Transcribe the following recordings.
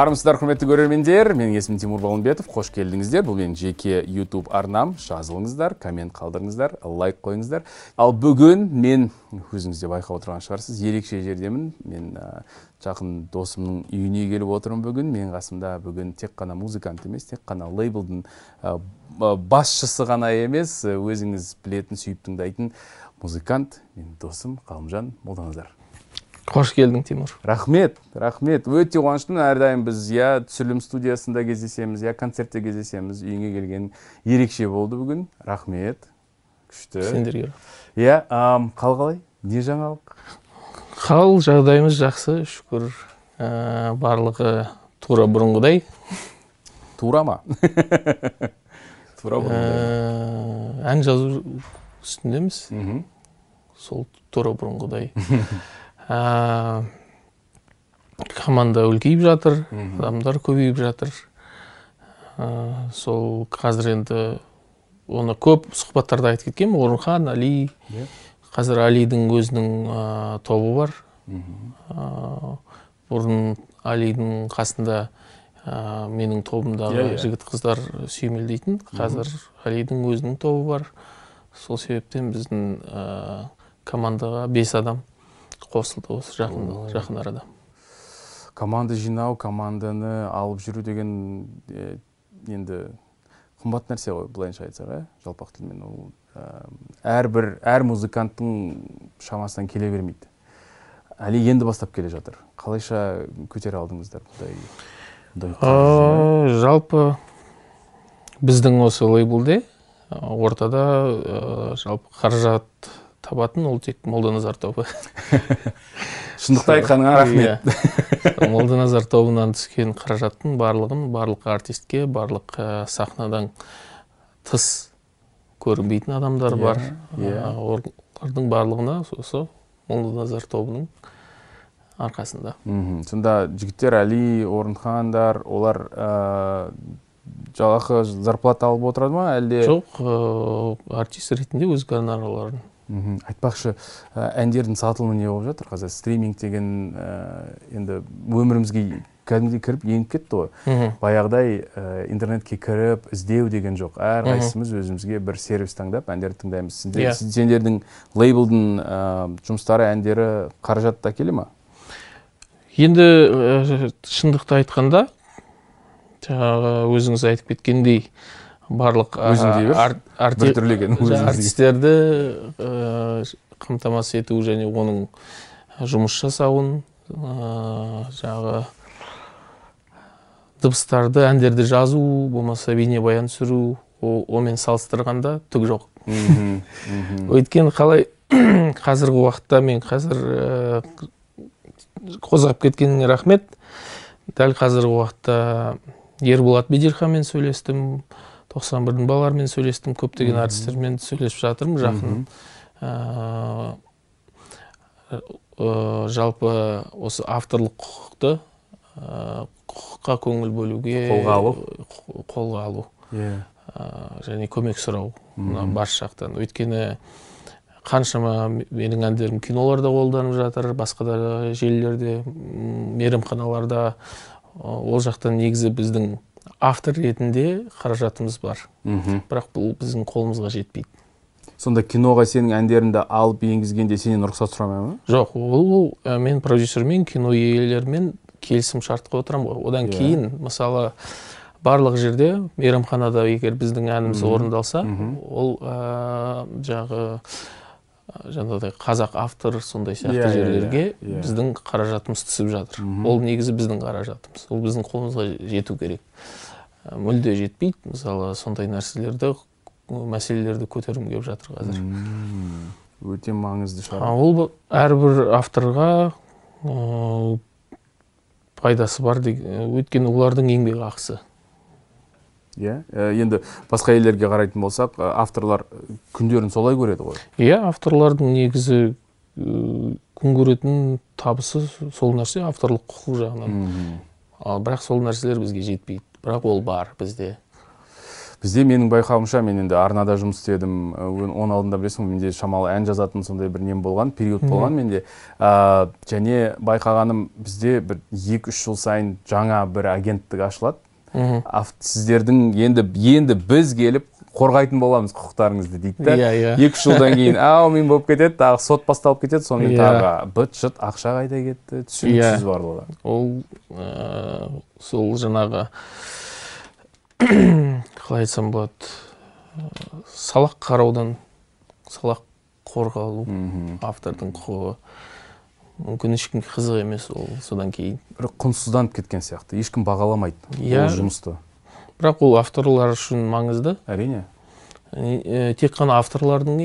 армысыздар құрметті көрермендер. Менің есімім тимур балымбетов. Қош келдіңіздер. Бұл менің жеке YouTube арнам. Жазылыңыздар коммент қалдырыңыздар лайк қойыңыздар. Ал бүгін мен өзіңіз де байқап отырған шығарсыз ерекше жердемін. Мен жақын досымның үйіне келіп отырмын бүгін. Менің қасымда бүгін тек қана музыкант емес тек қана лейблдің басшысы ғана емес өзіңіз білетін сүйіп тыңдайтын музыкант менің досым ғалымжан. Молданазар қош келдің тимур рахмет рахмет өте қуаныштымын. Әрдайым біз иә түсірілім студиясында кездесеміз иә концертте кездесеміз. Үйіңе келген ерекше болды бүгін. Рахмет. Күшті. Сендерге иә қал қалай? Не жаңалық? Қал жағдайымыз жақсы шүкір. Ә, барлығы тура бұрынғыдай. Тура ма? Тура ә, бұрынғыдай ән жазу үстіндеміз. Сол тура бұрынғыдай. ә, команда үлкейіп жатыр адамдар көбейіп жатыр ә, сол қазір енді оны көп сұхбаттарда айтып кеткенмін. Орынхан али. Иә. қазір алидің өзінің ә, тобы бар. Ә, бұрын алидің қасында ә, менің тобымдағы Иә, иә. жігіт қыздар сүйемелдейтін. Қазір алидің өзінің тобы бар. Сол себептен біздің ә, командаға бес адам. Қосылды осы жақын жақын арада. Команда жинау команданы алып жүру деген енді қымбат нәрсе ғой былайынша айтсақ иә жалпақ тілмен ол ә, әрбір әр музыканттың шамасынан келе бермейді. Әлі енді бастап келе жатыр. Қалайша көтере алдыңыздар бұндай жалпы біздің осы лейблде ортада ә, жалпы қаражат табатын ол тек молданазар тобы. Шындықты айтқаныңа рахмет. Иә. молданазар тобынан түскен қаражаттың барлығын барлық артистке барлық ә, сахнадан тыс көрінбейтін адамдар Иә, бар. иә. Олардың барлығына осы молданазар тобының арқасында. Мхм. Сонда жігіттер әли орынхандар олар ә, жалақы зарплата алып отырады ма әлде? Жоқ ә, артист ретінде өз гонорарларын айтпақшы әндердің сатылымы не болып жатыр қазір? Стриминг деген енді өмірімізге кәдімгідей кіріп еніп кетті ғой. Баяғыдай интернетке кіріп іздеу деген жоқ. Әрқайсымыз өзімізге бір сервис таңдап әндерді тыңдаймыз. Иә. сендердің лейблдің жұмыстары әндері қаражатты әкеле ма? Енді шындықты айтқанда жаңағы өзіңіз айтып кеткендей барлық Өзің дей бер. ар- арти- Біртүрлі екен, жаңағы өзіңіз дей. артистерді ә, қамтамасыз ету және оның жұмыс жасауын жаңағы дыбыстарды әндерді жазу болмаса бейнебаян түсіру онымен салыстырғанда түк жоқ өйткені қалай қазіргі уақытта мен қазір қозғап кеткеніңе рахмет дәл қазіргі уақытта ерболат бедерханмен сөйлестім 91-дің балаларымен сөйлестім көптеген Мгм. артистермен сөйлесіп жатырмын жақын. Ә, ә, жалпы осы авторлық құқықты ә, құқыққа көңіл бөлуге Қолға алу. қо- қолға алу. Иә. ә, және көмек сұрау. Мына барша жақтан өйткені қаншама менің әндерім киноларда қолданып жатыр басқа да желілерде мейрамханаларда. Ол жақтан негізі біздің автор ретінде қаражатымыз бар. Мхм. бірақ бұл біздің қолымызға жетпейді. Сонда киноға сенің әндеріңді алып енгізгенде сенен рұқсат сұрамай ма? Жоқ ол, ә, мен продюсермен кино иелерімен келісім шартқа отырамын. Ғой одан Иә. кейін мысалы барлық жерде мейрамханада егер біздің әніміз орындалса ол ә, жағы жаңағыдай қазақ автор сондай сияқты Иә, иә, жерлерге иә. біздің қаражатымыз түсіп жатыр. Мгм. ол негізі біздің қаражатымыз. Ол біздің қолымызға жету керек. Мүлде жетпейді. Мысалы сондай нәрселерді мәселелерді көтергім келіп жатыр қазір. Өте маңызды шара. Ол әрбір авторға ә, пайдасы бар дег- өйткені олардың еңбек ақысы. Иә? Ә, енді басқа елдерге қарайтын болсақ авторлар күндерін солай көреді ғой. Иә авторлардың негізі күн көретін табысы сол нәрсе авторлық құқық жағынан. Мгм. ал бірақ сол нәрселер бізге жетпейді. Бірақ ол бар бізде. Бізде менің байқауымша мен енді арнада жұмыс істедім оның алдында білесің ғой менде шамалы ән жазатын сондай бір нем болған период болған менде. Ә, және байқағаным бізде бір екі үш жыл сайын жаңа бір агенттік ашылады. Мхм сіздердің енді енді біз келіп қорғайтын боламыз құқықтарыңызды дейді да. Иә иә. Екі үш жылдан кейін әумин болып кетеді тағы сот басталып кетеді сонымен Иә. тағы быт шыт ақша қайда кетті? түсініксіз Иә. барлығы ол ә, сол жаңағы қалай айтсам болады ә, салақ қараудан салақ қорғалу автордың құқығы. Мүмкін ешкімге қызық емес ол содан кейін. Бір құнсызданып кеткен сияқты ешкім бағаламайды Иә. ол жұмысты. Бірақ ол авторлар үшін маңызды. әрине. Ә, тек қана авторлардың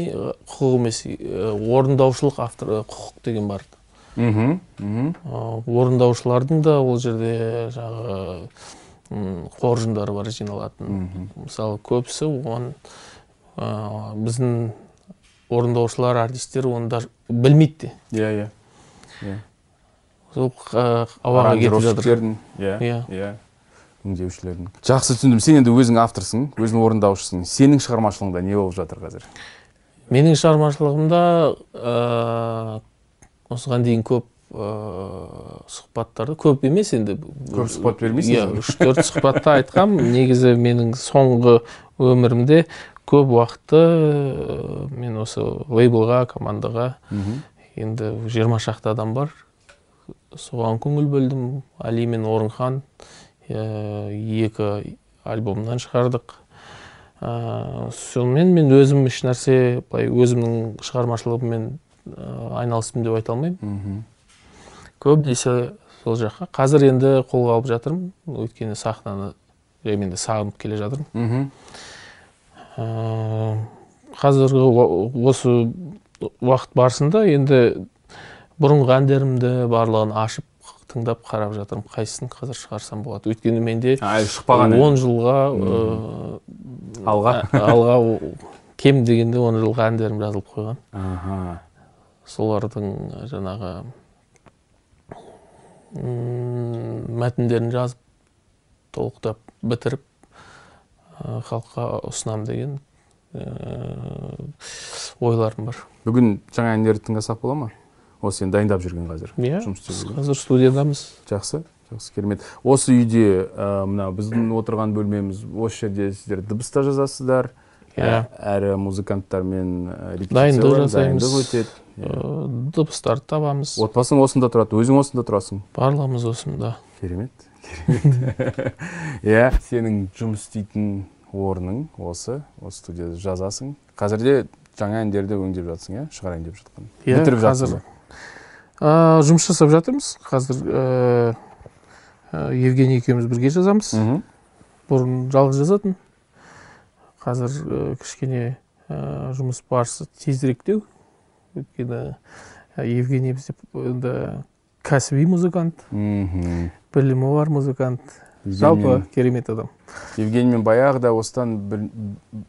құқығы емес орындаушылық автор құқық деген бар. Мхм орындаушылардың да ол жерде жаңағы қоржындары бар жиналатын. Мысалы көбісі оған ә, біздің орындаушылар артистер оны даже білмейді де. Иә иә. Иә. Сол ауаға кетіп жатыр. Аранжировщиктердің иә. Иә. Өңдеушілердің жақсы түсіндім. Сен енді өзің авторсың өзің орындаушысың. Сенің шығармашылығыңда не болып жатыр қазір? Менің шығармашылығымда ә, осыған дейін көп ә, сұхбаттарды көп емес енді. Көп сұхбат бермейсің иә үш төрт сұхбатта айтқам. Негізі менің соңғы өмірімде көп уақытты ә, мен осы лейблға командаға енді жиырма шақты адам бар. Соған көңіл бөлдім. Али мен орынхан екі альбомнан шығардық. Ә, сонымен мен өзім еш нәрсе былай өзімнің шығармашылығыммен ә, айналыстым деп айта алмаймын. Мхм. Көбінесе сол жаққа. Қазір енді қолға алып жатырмын. Өйткені сахнаны мен де сағынып келе жатырмын. Мхм. Ә, қазіргі осы уақыт барысында енді бұрынғы әндерімді барлығын ашып тыңдап қарап жатырмын қайсысын қазір шығарсам болады. Өйткені менде әлі шықпаған он жылға алға? алға кем дегенде он жылға әндерім жазылып қойған. Солардың жаңағы мәтіндерін жазып толықтап бітіріп халыққа ұсынамын деген ойларым бар. Бүгін жаңа әндерді тыңдасақ бола ма? Осы сен дайындап жүрген қазір. Иә қазір студиядамыз. Жақсы жақсы керемет. Осы үйде ә, мына біздің отырған бөлмеміз осы жерде сіздер дыбыс та жазасыздар. Иә. ә, әрі музыканттармен Дайындық жасаймыз. дайындық өтеді. Ә, дыбыстарды табамыз. Отбасың осында тұрады өзің осында тұрасың. Барлығымыз осында. Керемет керемет. Иә сенің жұмыс істейтін орның осы осы студияда жазасың. Қазірде жаңа әндерді өңдеп жатсың иә? Шығарайын деп жатқан. Иә, бітіріп қазір- жатсың ба? Ә, жұмыс жасап жатырмыз. Қазір ә, евгений екеуміз бірге жазамыз. Бұрын жалғыз жазатын. Қазір ә, кішкене ә, жұмыс барысы тезіректеу өйткені ә, евгений бізде енді кәсіби музыкант. Мхм білімі бар музыкант. Жалпы керемет адам. Евгениймен баяғыда осыдан бір,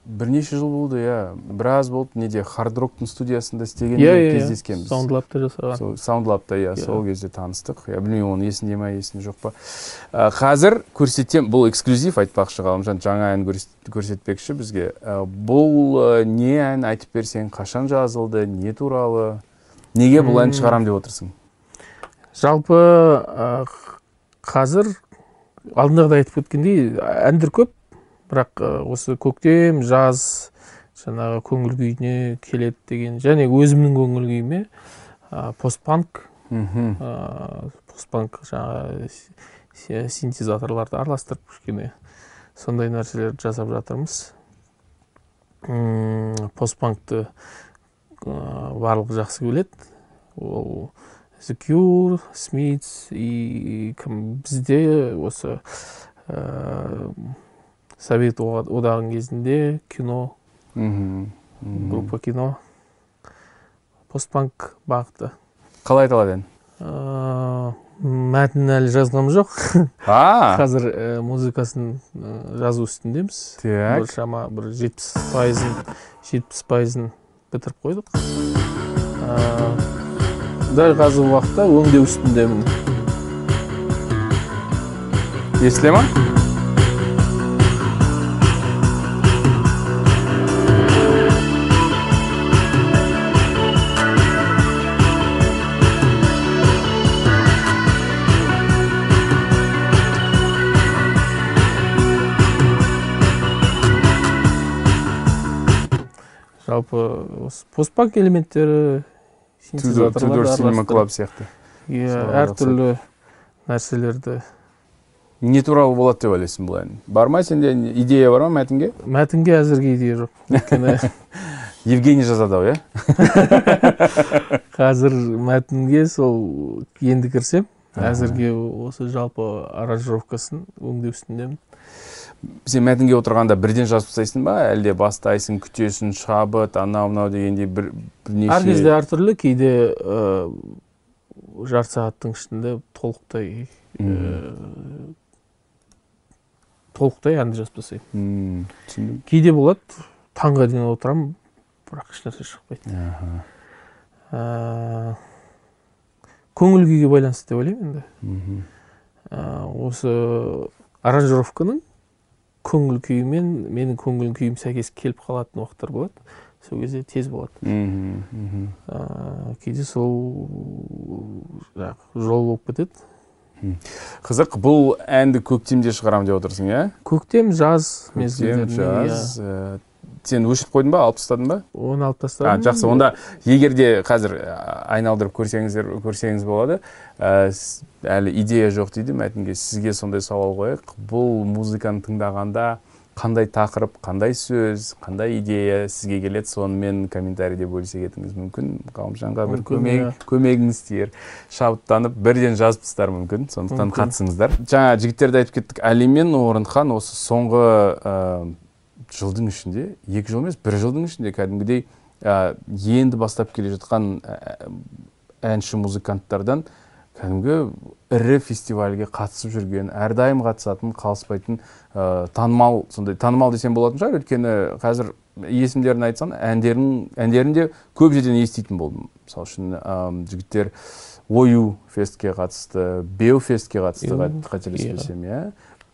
бірнеше жыл болды иә. Біраз болды неде хард роктың студиясында істегенде иә иә кездескенбіз. Саундлабта жасаған. Сол саундлабта иә Иә. сол кезде таныстық. Я білмеймін оның есінде ма есінде жоқ па. Ә, қазір көрсетем бұл эксклюзив айтпақшы ғалымжан жаңа ән көрс- көрсетпекші бізге. Ә, бұл ә, не ән айтып берсең қашан жазылды не туралы? Неге бұл М. шығарам деп отырсың? Жалпы ә, алдындағыда айтып кеткендей әндер көп бірақ осы көктем жаз жаңағы көңіл күйіне келеді деген және өзімнің көңіл күйіме ә, постпанк ә, постпанк жаңағы си- си- синтезаторларды араластырып кішкене сондай нәрселерді жасап жатырмыз. Постпанкты ә, барлығы жақсы біледі ол The Cure, Smiths и кім бізде осы ә, совет одағының кезінде кино группа кино постпанк бағыты. Қалай аталады ән Ә, мәтінін әлі жазғам жоқ. Қазір ә, музыкасын ә, жазу үстіндеміз. Так. Бір шама бір жетпіс пайызын жетпіс пайызын бітіріп қойдық. Ә, дәл қазіргі уақытта өңдеу үстіндемін. Естіле ма? Жалпы осы постпак элементтері cinema араластырып, club сияқты. Иә әртүрлі нәрселерді. Не туралы болады деп ойлайсың бұл ән бар ма сенде? Идея бар ма мәтінге? Мәтінге әзірге идея жоқ. Өйткені евгений жазады ау иә? Қазір мәтінге сол енді кірсем әзірге осы жалпы аранжировкасын өңдеу үстіндемін. Сен мәтінге отырғанда бірден жазып тастайсың ба? әлде бастайсың күтесің шабыт анау мынау дегендей бір бірнеше әр кезде әртүрлі кейде ә, жарты сағаттың ішінде толықтай ә, толықтай әнді жазып тастаймын. Мм, түсіндім. Кейде болады таңға дейін отырамын бірақ ешнәрсе шықпайды. Ә, көңіл күйге байланысты деп ойлаймын енді. Ә, осы аранжировканың көңіл күйімен менің көңіл күйім сәйкес келіп қалатын уақыттар болады. Сол кезде тез болады. Мгм. ә, кейде сол жаңағы жол болып кетеді. Қызық бұл әнді көктемде шығарамын деп отырсың иә? Көктем жаз көктем мезгілдерінде жаз ә, сен өшіріп қойдың ба алып тастадың ба? Оны алып а, тастадым жақсы онда егер де қазір айналдырып көрсеңіздер көрсеңіз болады. Ә, әлі идея жоқ дейді мәтінге. Сізге сондай сауал қояйық. Бұл музыканы тыңдағанда қандай тақырып қандай сөз қандай идея сізге келеді? Сонымен комментарийде бөлісе кетуіңіз мүмкін ғалымжанға бір көмек иә. көмегіңіз тиер шабыттанып бірден жазып тастар мүмкін. Сондықтан қатысыңыздар. Жаңа жігіттерді айтып кеттік. Әли мен орынхан осы соңғы ә, жылдың ішінде екі жыл емес бір жылдың ішінде кәдімгідей ә, енді бастап келе жатқан ә, әнші музыканттардан кәдімгі ірі фестивальге қатысып жүрген әрдайым қатысатын қалыспайтын ә, танымал сондай танымал десем болатын шығар. Өйткені қазір есімдерін айтсам әндерін әндерін де көп жерден еститін болдым. Мысалы үшін ә, жігіттер ою фестке қатысты беу фестке қатысты қателеспесем иә.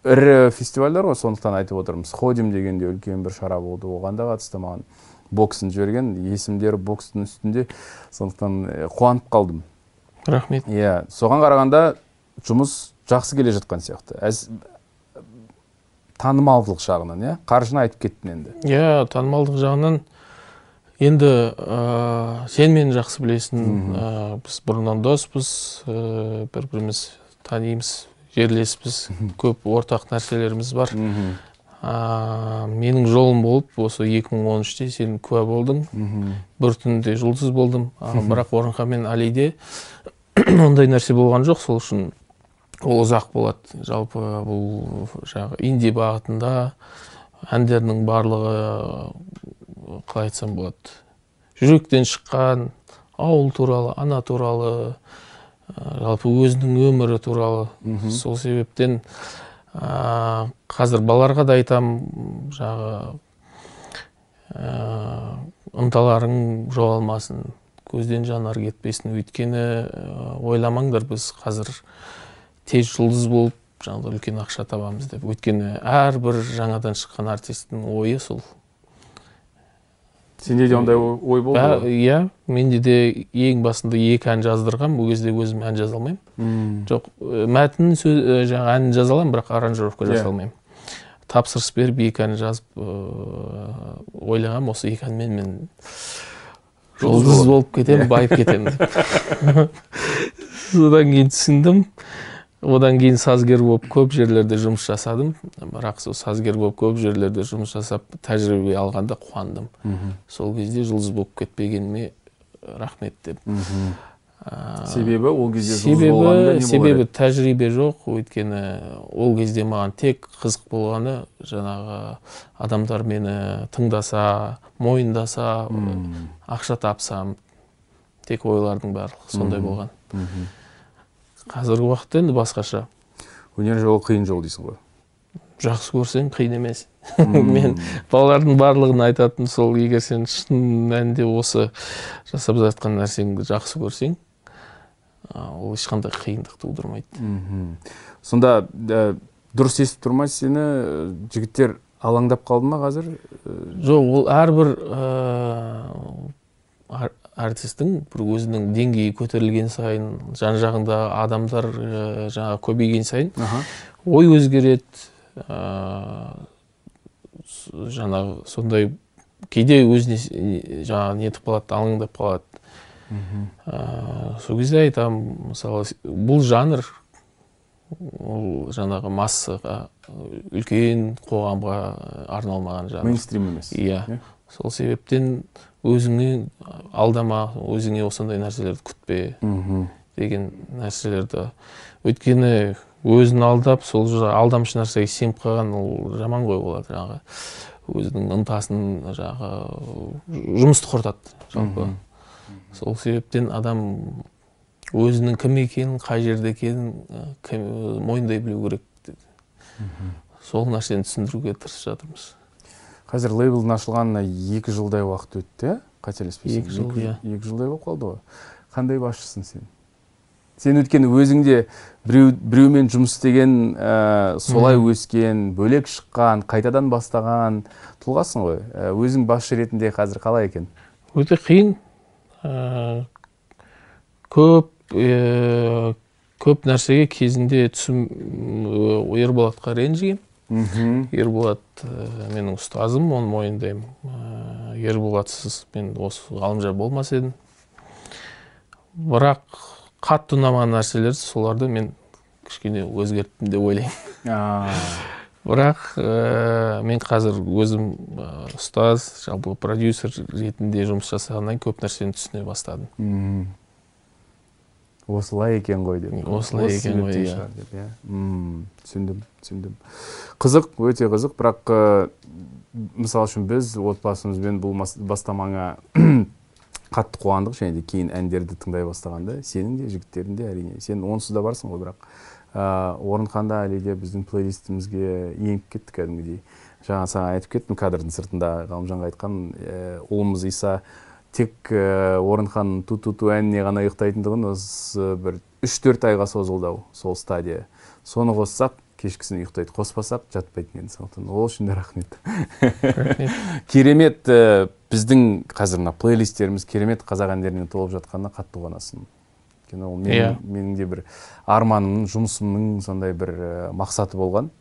Ірі фестивальдар ғой сондықтан айтып отырмын сходим деген де үлкен бір шара болды оған да қатысты маған. Боксын жіберген есімдері бокстың үстінде сондықтан э, қуанып қалдым. Рахмет. Иә соған қарағанда жұмыс жақсы келе жатқан сияқты. Әз танымалдылық жағынан иә? Қаржыны айтып кеттің енді. Иә танымалдық жағынан. Енді ә, сен мені жақсы білесің. Ә, біз бұрыннан доспыз ә, бір біріміз танимыз. Жерлеспіз көп ортақ нәрселеріміз бар. Ә, менің жолым болып осы 2013-те сен куә болдың. Бір түнде жұлдыз болдым. А, бірақ орынхан мен алиде ондай нәрсе болған жоқ. Сол үшін ол ұзақ болады. Жалпы бұл жаңағы инди бағытында әндерінің барлығы қалай айтсам болады. Жүректен шыққан ауыл туралы ана туралы жалпы өзінің өмірі туралы сол себептен ә, қазір балаларға да айтам жаңағы ә, ынталарың жоғалмасын көзден жанар кетпесін. Өйткені ә, ойламаңдар біз қазір тез жұлдыз болып жаңағыдай үлкен ақша табамыз деп. Өйткені әрбір жаңадан шыққан артисттің ойы сол. Сенде де ондай ой болды иә менде де ең басында екі ән жаздырғам ол кезде өзім ән жаза алмаймын. Жоқ мәтін сөз жаңағы әнін жаза аламын бірақ аранжировка Иә. жасай алмаймын. Тапсырыс беріп екі ән жазып ойлағам осы екі әнмен мен Жұлдыз болып кетемін байып кетемін деп. Содан кейін түсіндім. Одан кейін сазгер болып көп жерлерде жұмыс жасадым. Бірақ сол сазгер болып көп жерлерде жұмыс жасап тәжірибе алғанда қуандым. Мгм. сол кезде жұлдыз болып кетпегеніме рахмет деп. Аа, себебі ол кезде себебі себебі тәжірибе жоқ. Өйткені ол кезде маған тек қызық болғаны жаңағы адамдар мені тыңдаса мойындаса ақша тапсам тек ойлардың барлығы сондай болған. Мгм. Қазіргі уақытта енді басқаша. Өнер жолы қиын жол дейсің ғой. Жақсы көрсең қиын емес. Мен балалардың барлығына айтатын сол егер сен шын мәнінде осы жасап жатқан нәрсеңді жақсы көрсең ол ешқандай қиындық тудырмайды. Сонда ә, дұрыс естіп тұр ма сені жігіттер алаңдап қалды ма қазір? Жоқ ол әрбір артистің бір өзінің деңгейі көтерілген сайын жан жағында адамдар ыыы, жаңағы көбейген сайын аха. ой өзгереді с- жаңағы сондай кейде өзіне жаңағы нетіп қалады алаңдап қалады. Ә, сол кезде айтамын мысалы бұл жанр ол жаңағы массаға үлкен қоғамға арналмаған жанр. Мейнстрим емес. Иә. Иә. Сол себептен өзіңнен алдама өзіңе осындай нәрселерді күтпе деген нәрселерді. Өйткені өзін алдап сол алдамшы нәрсеге сеніп қалған ол жаман ғой болады жаңағы. Өзінің ынтасын жаңағы жұмысты құртады жалпы. Сол себептен адам өзінің кім екенін қай жерде екенін кім- мойындай білу керек деді. сол нәрсені түсіндіруге тырысып жатырмыз. Қазір лейблдің ашылғанына екі жылдай уақыт өтті иә қателеспесем. Екі жыл, иә. екі жылдай болып қалды ғой. Қандай басшысың сен? Сен өйткені өзіңде біреу біреумен жұмыс істеген ә, солай өскен бөлек шыққан қайтадан бастаған тұлғасың ғой. Ә, өзің басшы ретінде қазір қалай екен? Өте қиын. Ә, көп ә, көп нәрсеге кезінде түсім ә, ерболатқа ренжігемін ерболат ә, менің ұстазым оны мойындаймын Ә, ерболатсыз мен осы ғалымжан болмас едім. Бірақ қатты ұнамаған нәрселер соларды мен кішкене өзгерттім деп ойлаймын. Бірақ ә, мен қазір өзім ұстаз жалпы продюсер ретінде жұмыс жасағаннан көп нәрсені түсіне бастадым. Осылай екен ғой деп. Осылай Осы екен ғой, иә. иә. М, түсіндім түсіндім. Қызық өте қызық бірақ ә, мысалы үшін біз отбасымызбен бұл бастамаңа қатты қуандық және де кейін әндерді тыңдай бастағанда сенің де жігіттердің де әрине. Сен онсыз да барсың ғой бірақ ә, орынханда әлі де біздің плейлистімізге еніп кетті кәдімгідей. Жаңа саған айтып кеттім кадрдың сыртында ғалымжанға айтқан ә, ұлымыз иса тек ә, орынханның ту ту ту әніне ғана ұйықтайтындығын осы бір үш төрт айға созылды ау сол стадия. Соны қоссақ кешкісін ұйықтайды қоспасақ жатпайтын енді сондықтан. Ол үшін де рахмет. Керемет ә, біздің қазір мына плейлисттеріміз керемет қазақ әндерімен толып жатқанына қатты қуанасың. Өйткені ол менің, Иә. менің де бір арманымның жұмысымның сондай бір ә, мақсаты болған.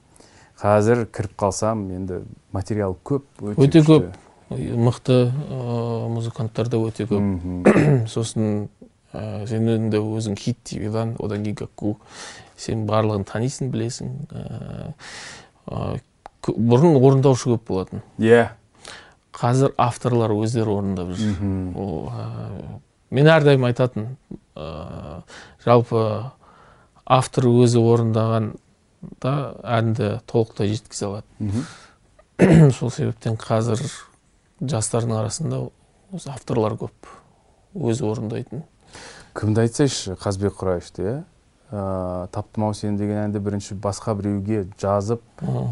Қазір кіріп қалсам енді материал көп өте, Өте көп. Мықты музыканттар да өте көп. Сосын ә, сен енді өзің хит твдан одан кейін каку сен барлығын танисың білесің. Ә, бұрын орындаушы көп болатын. Иә. Қазір авторлар өздері орындап жүр. Ол мен әрдайым айтатын ә, жалпы автор өзі орындаған да әнді толықтай жеткізе алады. Сол себептен қазір жастардың арасында осы авторлар көп өзі орындайтын. Кімді айтсайшы қазбек құрайышты иә? Ә, таптым ау сені деген әнді бірінші басқа біреуге жазып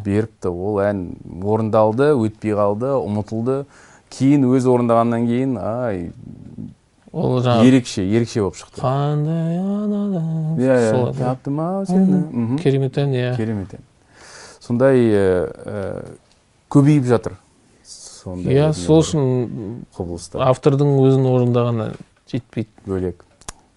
беріпті. Ол ән орындалды өтпей қалды ұмытылды. Кейін өзі орындағаннан кейін ай ол жаңағы ерекше ерекше болып шықты. Қандай иә иә. таптым ау сені керемет ән иә. Керемет ән. Сондай ә, ә, көбейіп жатыр. Сондай иә сол үшін құбылыстар. автордың өзін орындағаны жетпейді. Бөлек.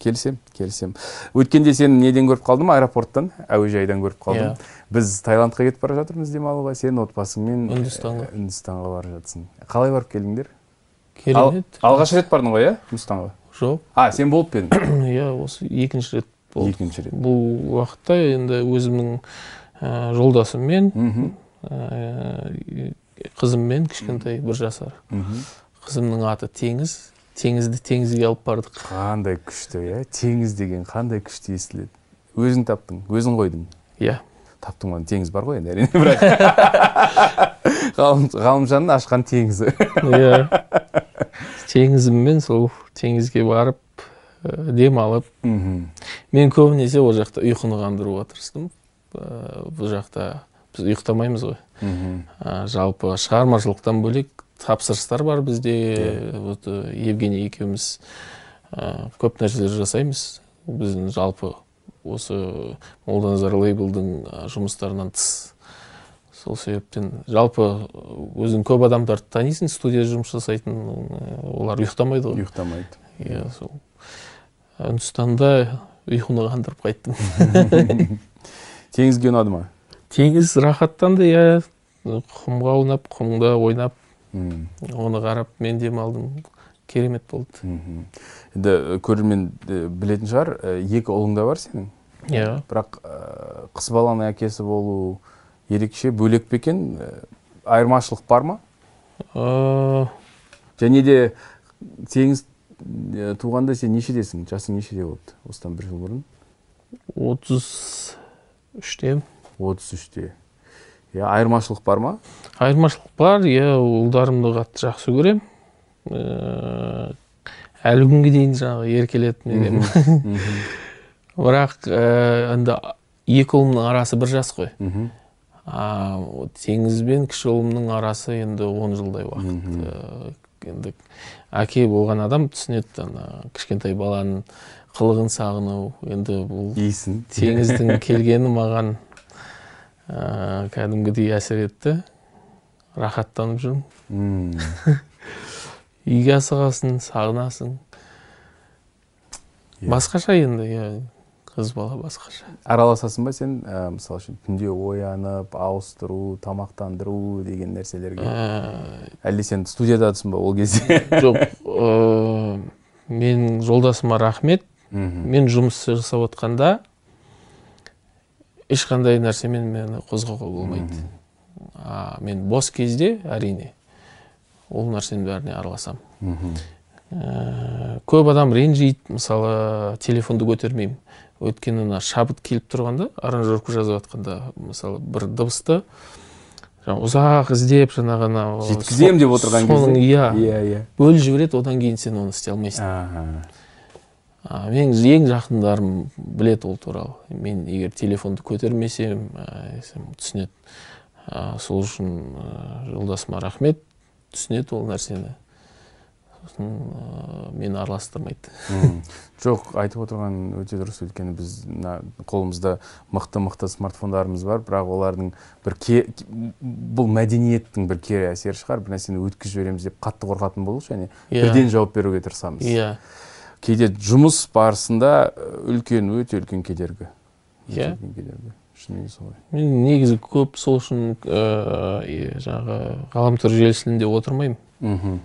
Келісем келісем. Өткенде сені неден көріп қалдым? Аэропорттан әуежайдан көріп қалдым. Иә. біз таиландқа кетіп бара жатырмыз демалуға. Сен отбасыңмен Үндістанға. ә, үндістанға бара жатсың қалай барып келдіңдер? Ал- керемет алғаш рет бардың ғой иә үндістанға? Жоқ. А сен болып па едің? Иә осы екінші рет болды. Екінші рет. Бұл уақытта енді өзімнің ә, жолдасыммен ә, қызыммен кішкентай бір жасар қызымның аты теңіз. Теңізді теңізге алып бардық. Қандай күшті иә. Теңіз деген қандай күшті естіледі. Өзің таптың өзің қойдың. Иә. Таптың ғой теңіз бар ғой енді әрине бірақ. Ғалым, ғалымжанның ашқан теңізі. Иә. Теңізіммен сол теңізге барып ә, демалып. Мхм. Мен көбінесе ол жақта ұйқыны қандыруға тырыстым ә, бұл жақта біз ұйықтамаймыз ғой. Ә, жалпы шығармашылықтан бөлек тапсырыстар бар бізде. Вот ә, евгений екеуміз ә, көп нәрселер жасаймыз. Біздің жалпы осы молданазар лейблдің жұмыстарынан тыс. Сол себептен жалпы өзің көп адамдарды танисың студияда жұмыс жасайтын олар ұйықтамайды ғой. Ұйықтамайды. Иә сол. Үндістанда ұйқыны қандырып қайттым теңізге ұнады ма? Теңіз рахаттанды иә. Құмға аунап құмда ойнап оны қарап мен демалдым. Керемет болды. Енді көрермен білетін шығар екі ұлың да бар сенің. Иә. Бірақ э, қыз баланың әкесі болу ерекше бөлек пе екен? Айырмашылық бар ма? Э, және де теңіз туғанда сен нешедесің? Жасың нешеде болды? Осыдан бір жыл бұрын? отыз үштемін отыз үште. Иә айырмашылық бар ма? Айырмашылық бар. Иә ұлдарымды қатты жақсы көремін. Э, әлі күнге дейін жаңағы еркелетіп не бірақ енді екі ұлымның арасы бір жас қой. А теңіз бен кіші ұлымның арасы енді он жылдай уақыт енді әке болған адам түсінеді ана кішкентай баланың қылығын сағыну енді бұл иісін теңіздің келгені маған ә, кәдімгідей әсер етті рахаттанып жүрмін үйге асығасың сағынасың басқаша енді иә қыз бала басқаша араласасың ба сен ә, мысалы үшін түнде оянып ауыстыру тамақтандыру деген нәрселерге Ә, әлде сен студиядасың ба ол кезде жоқ ә, менің жолдасыма рахмет мен жұмыс жасап отқанда ешқандай нәрсемен мені қозғауға болмайды. А, мен бос кезде әрине ол нәрсенің бәріне араласамын. Ә, көп адам ренжиді мысалы телефонды көтермеймін. Өйткені мына шабыт келіп тұрғанда аранжировка жазып жатқанда мысалы бір дыбысты жаңағы ұзақ іздеп жаңағы анау жеткіземін деп отырған соның кезде? иә иә иә. бөліп жібереді одан кейін сен оны істей алмайсың. А, менің ең жақындарым білет ол туралы. Мен егер телефонды көтермесем ә, түсінеді. А, сол үшін ә, жолдасыма рахмет. Түсінеді ол нәрсені. Сосын ә, мені араластырмайды. Жоқ айтып отырған өте дұрыс. Өйткені біз мына қолымызда мықты мықты смартфондарымыз бар. Бірақ олардың бір ке, бұл мәдениеттің бір кері әсері шығар. Бір нәрсені өткізіп жібереміз деп қатты қорқатын болдық және Иә. бірден жауап беруге тырысамыз. Иә. Кейде жұмыс барысында э, үлкен өте үлкен кедергі. Иә. шынымен солай мен негізі көп сол үшін ә, е, жаңағы ғаламтор желісінде отырмаймын. Мхм.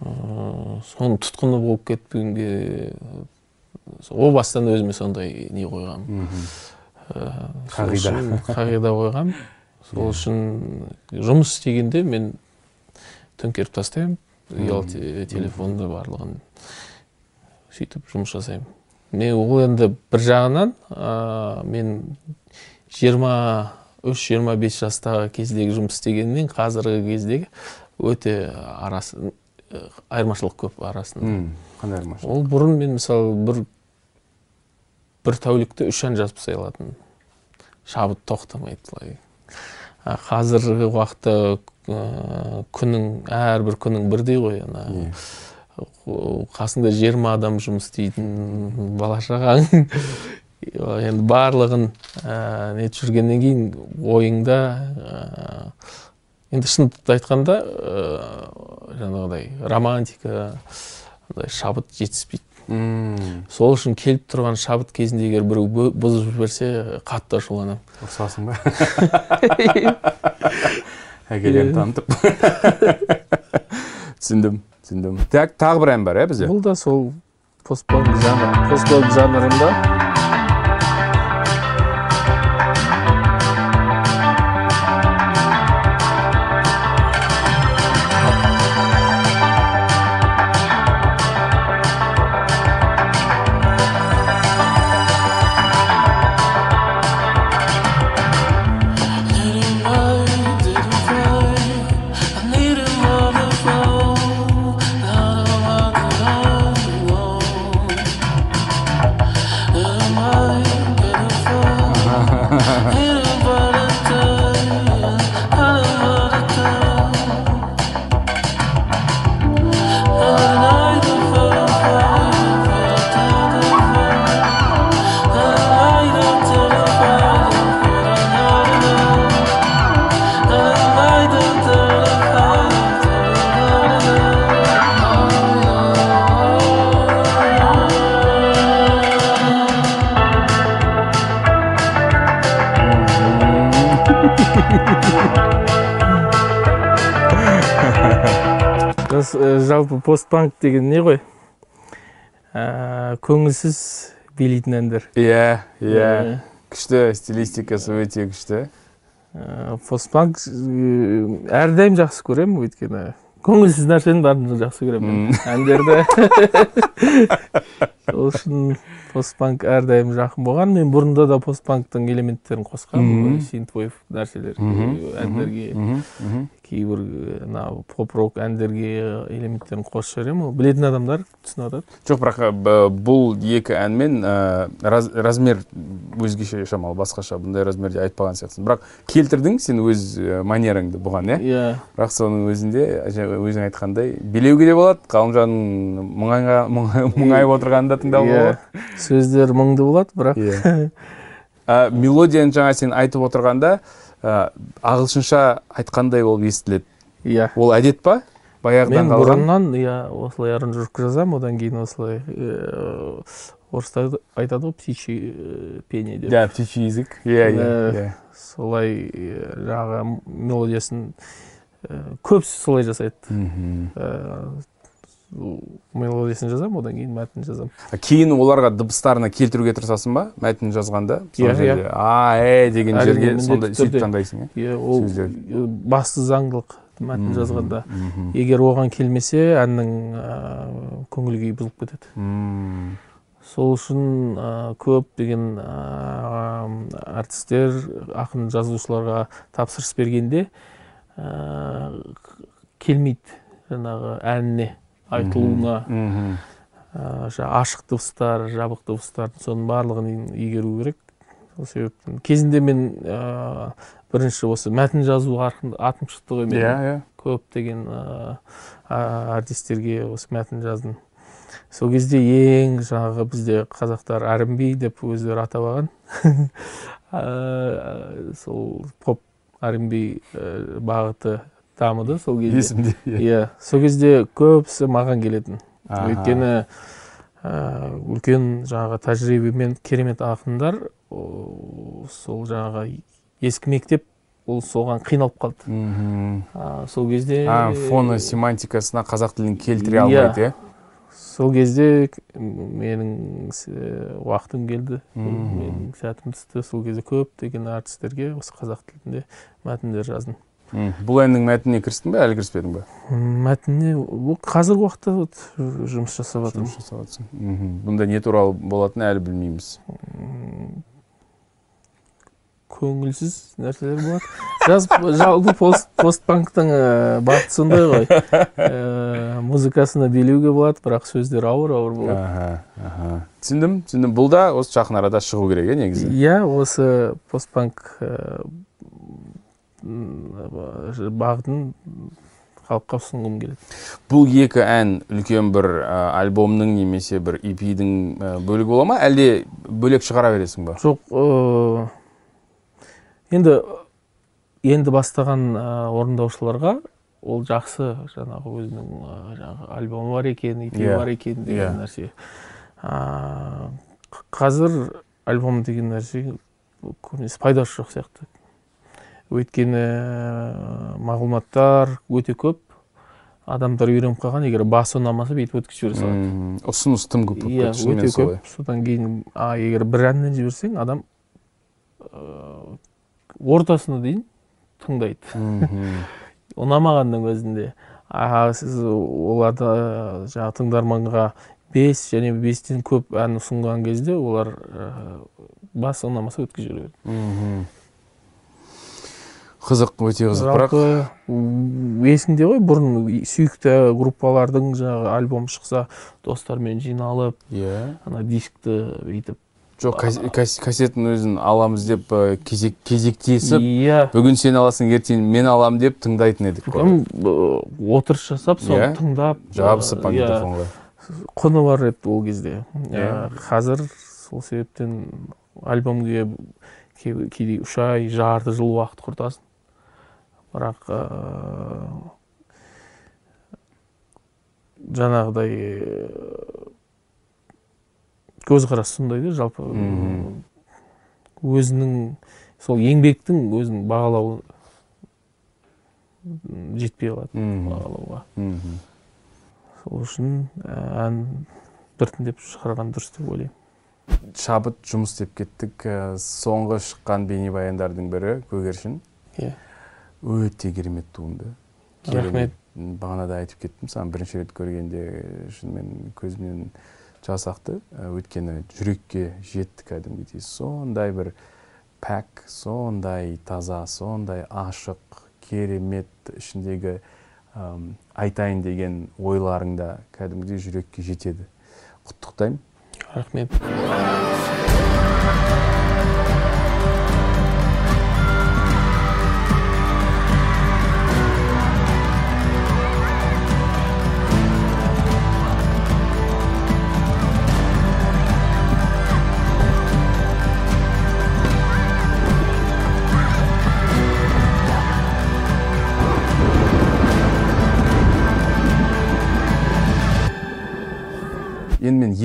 Ә, соның тұтқыны болып кетпеуге о бастан өзіме сондай не қойғанмын. Қағида. қағида қойғам сол үшін жұмыс істегенде мен төңкеріп тастаймын. Ұялы те- телефонды барлығын. Сөйтіп жұмыс жасаймын. Мен ол енді бір жағынан ә, мен жиырма үш жиырма бес жастағы кездегі жұмыс істегенмен қазіргі кездегі өте арасы айырмашылық көп арасында. Қандай айырмашылық? Ол бұрын мен мысалы бір бір тәулікте үш ән жазып тастай алатынмын шабыт тоқтамайды былай. Қазіргі уақытта ә, күнің әрбір күнің бірдей ғой ана. Иә. Қасыңда жиырма адам жұмыс істейтін бала шағаң. Енді барлығын ә, нетіп жүргеннен кейін ойыңда ә, енді шындықты айтқанда ә, жаңағыдай романтика андай шабыт жетіспейді. Мм. сол үшін келіп тұрған шабыт кезінде егер біреу бұзып жіберсе қатты ашуланамын ұрсасың ба? Әкелерін танытып. түсіндім түсіндім так тағы бір ән бар иә бізде бұл да сол постпанк жанр постпанк жанрында жалпы постпанк деген не ғой? Ә, көңілсіз билейтін әндер. Иә иә. Ә, күшті стилистикасы өте күшті. Ә, постпанк әрдайым жақсы көремін өйткені. Көңілсіз нәрсені бәрін жақсы көремін. Әндерді. Сол үшін постпанк әрдайым жақын болған. Мен бұрында да постпанктың элементтерін қосқанмын. Синтвейв нәрселер Мгм, әндерге. Кейбір мына поп рок әндерге элементтерін қосып жіберемін ол білетін адамдар түсініп жатады жоқ бірақ б- бұл екі әнмен ә, раз- размер өзгеше шамалы басқаша бұндай размерде айтпаған сияқтысың. Бірақ келтірдің сен өз манераңды бұған иә? Иә. Бірақ соның өзінде өзің айтқандай билеуге де болады ғалымжанның мұңайып отырғанын да тыңдауға иә. болады. Сөздер мұңды болады бірақ. Иә. Ә, мелодияны жаңа сен айтып отырғанда ә, ағылшынша айтқандай болып естіледі. Иә. Ол әдет па? Баяғыдан мен бұрыннан иә осылай аранжировка жазамын одан кейін осылай ә, орыстар айтады ғой птичий пение деп. Иә птичий язык. Иә иә иә. солай жаңағы мелодиясын ә, көбісі солай жасайды. Мгм. Ә, мелодиясын жазамын одан кейін мәтінін жазамын. Кейін оларға дыбыстарына келтіруге тырысасың ба? Мәтін жазғанда? Иә, жерде а э деген Әрине, жерге сондай сөйтіп таңдайсың иә? Иә ол ә, басты заңдылық мәтін жазғанда. егер оған келмесе әннің ә, көңіл күйі бұзылып кетеді. Мм. сол үшін ә, көптеген ә, артистер ақын жазушыларға тапсырыс бергенде ә, келмейді жаңағы әніне. Айтылуына ә, ашық дыбыстар жабық дыбыстар соның барлығын игеру керек. Сол себептен кезінде мен ә, бірінші осы мәтін жазу атым шықты ғой иә менің. Иә көптеген ә, артистерге осы мәтін жаздым. Сол кезде ең жаңағы бізде қазақтар R&B деп өздері атап алған. Ә, сол поп R&B ә, бағыты дамыды сол кезде. есімде иә. Иә сол кезде көбісі маған келетін. Өйткені үлкен жаңағы тәжірибемен керемет ақындар сол жаңағы ескі мектеп ол соған қиналып қалды. Мгм. А, сол кезде фоны семантикасына қазақ тілін келтіре Иә. алмайды иә? Сол кезде менің уақытым келді. Менің сәтім түсті. Сол кезде көптеген артистерге осы қазақ тілінде мәтіндер жаздым. Бұл әннің мәтініне кірістің бе әлі кіріспедің бе? Мәтініне қазіргі уақытта вот жұмыс жасап жатырмын. жұмыс жасап жатрсың бұнда не туралы болатынын әлі білмейміз. Көңілсіз нәрселер болады. Жазып жалпы пост постпанктың ә, бағыты сондай ғой. Ә, музыкасына билеуге болады бірақ сөздер ауыр ауыр болады. Түсіндім түсіндім. Бұл да осы жақын арада шығу керек иә негізі. Иә осы постпанк м, бағытын халыққа ұсынғым келеді. Бұл екі ән үлкен бір ә, альбомның немесе бір EP-дің ә, бөлігі бола ма? Әлде бөлек шығара бересің ба? Жоқ ә, енді енді бастаған ә, орындаушыларға ол жақсы жаңағы өзінің ә, жаңағы альбомы бар екен EP Иә, бар екен деген иә. нәрсе. Қ- қазір альбом деген нәрсе көбінесе пайдасы жоқ сияқты. Өйткені ә, мағлұматтар өте көп. Адамдар үйреніп қалған егер басы ұнамаса бүйтіп өткізіп жібере салады. Ұсыныс тым көп болып иә кетті шынымен өте көп. Содан кейін а егер бір әннен жіберсең адам ыыы, ортасына дейін тыңдайды. Ұнамағанның өзінде. А сіз оларды жаңағы тыңдарманға бес және бестен көп ән ұсынған кезде олар ыыы, басы ұнамаса өткізіп жібереді. Қызық өте қызық. бірақ есіңде ғой бұрын сүйікті группалардың жаңағы альбом шықса достармен жиналып иә. ана дискті бүйтіп. Жоқ кас- кас- кассеттің өзін аламыз деп ә, кезек кезектесіп иә. Бүгін сен аласың ертең мен аламын деп тыңдайтын едік қой. Отырыс жасап соны Иә. тыңдап жабысып ы, магнитофонға. иә, құны бар еді ол кезде. Иә. Ә, қазір сол себептен альбомге кей- кейде үш ай жарты жыл уақыт құртасың. Бірақ ыыы, жаңағыдай ы, көзқарас сондай да жалпы Мгм. өзінің сол еңбектің өзін бағалау м, жетпей қалады бағалауға. Сол үшін ән біртіндеп шығарған дұрыс деп ойлаймын. Шабыт жұмыс істеп кеттік. Соңғы шыққан бейнебаяндардың бірі көгершін. Иә. Өте керемет туынды. Рахмет. Бағана да айтып кеттім саған бірінші рет көргенде шынымен көзімнен жас ақты. Ә, өйткені жүрекке жетті кәдімгідей. Сондай бір пәк сондай таза сондай ашық керемет ішіндегі ам, айтайын деген ойларың да кәдімгідей жүрекке жетеді. Құттықтаймын. Рахмет.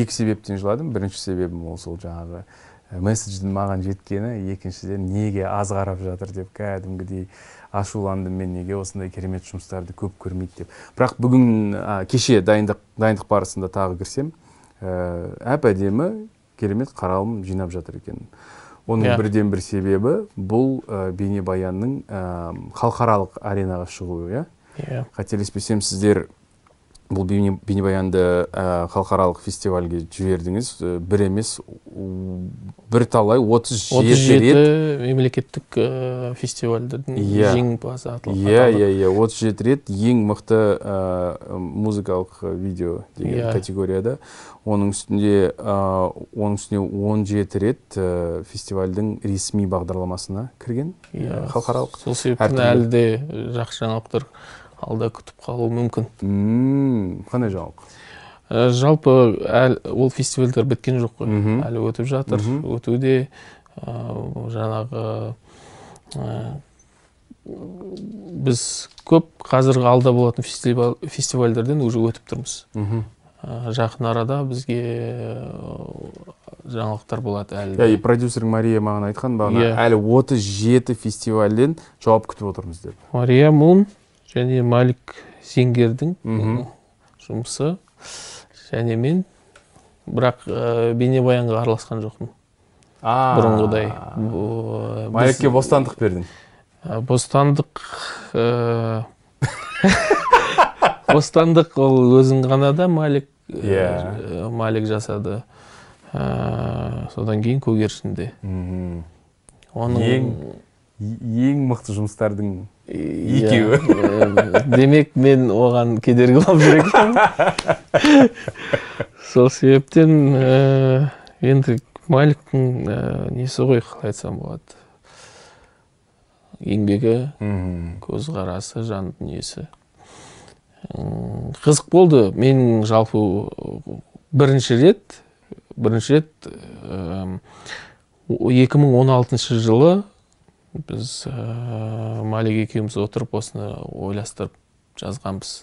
Екі себептен жыладым. Бірінші себебім ол сол жаңағы ә, месседждің маған жеткені екіншіден неге аз қарап жатыр деп кәдімгідей ашуландым мен неге осындай керемет жұмыстарды көп көрмейді деп. Бірақ бүгін ә, кеше дайындық дайындық барысында тағы кірсем ә, әп әдемі керемет қаралым жинап жатыр екен. Оның Иә. бірден бір себебі бұл ә, бейнебаянның ә, халықаралық аренаға шығуы иә. Иә. Қателеспесем сіздер бұл бейне, бейнебаянды ә, халықаралық фестивальге жібердіңіз. Ә, бір емес у- бірталай 37 отыз жеті рет. мемлекеттік ә, фестивальдердің Иә. жеңімпазы аталып иә иә иә. 37 рет ең мықты музыкалық видео деген Иә. категорияда. Оның үстінде оның үстіне 17 рет ә, фестивальдің ресми бағдарламасына кірген Иә. халықаралық. Сол себептен әлі де жақсы жаңалықтар алда күтіп қалуы мүмкін. Қандай жаңалық Ә, жалпы әл, ол фестивальдер біткен жоқ қой. Әлі өтіп жатыр өтуде ә, жаңағы ә, біз көп қазіргі алда болатын фестиваль, фестивальдерден уже өтіп тұрмыз. Ә, жақын арада бізге жаңалықтар болады әлі. Иә и продюсерің мария маған айтқан бағана Иә. әлі 37 фестивальден жауап күтіп отырмыз деп. Мария мун және малик зингердің жұмысы. Және мен бірақ ә, бейнебаянға араласқан жоқпын. Бұрынғыдай. Бұл, маликке бостандық бердің. Ә, бостандық ә, бостандық ол өзің ғана да малик ә, Иә. малик жасады. Ә, содан кейін көгершінде оның Ең- ең мықты жұмыстардың екеуі. демек мен оған кедергі болып жүр екенмін сол себептен ә, енді маликтің ә, несі ғой қалай айтсам болады? Еңбегі көзқарасы жан дүниесі. Қызық болды. Менің жалпы бірінші рет бірінші рет м, 2016 жылы біз ә, малик екеуміз отырып осыны ойластырып жазғанбыз.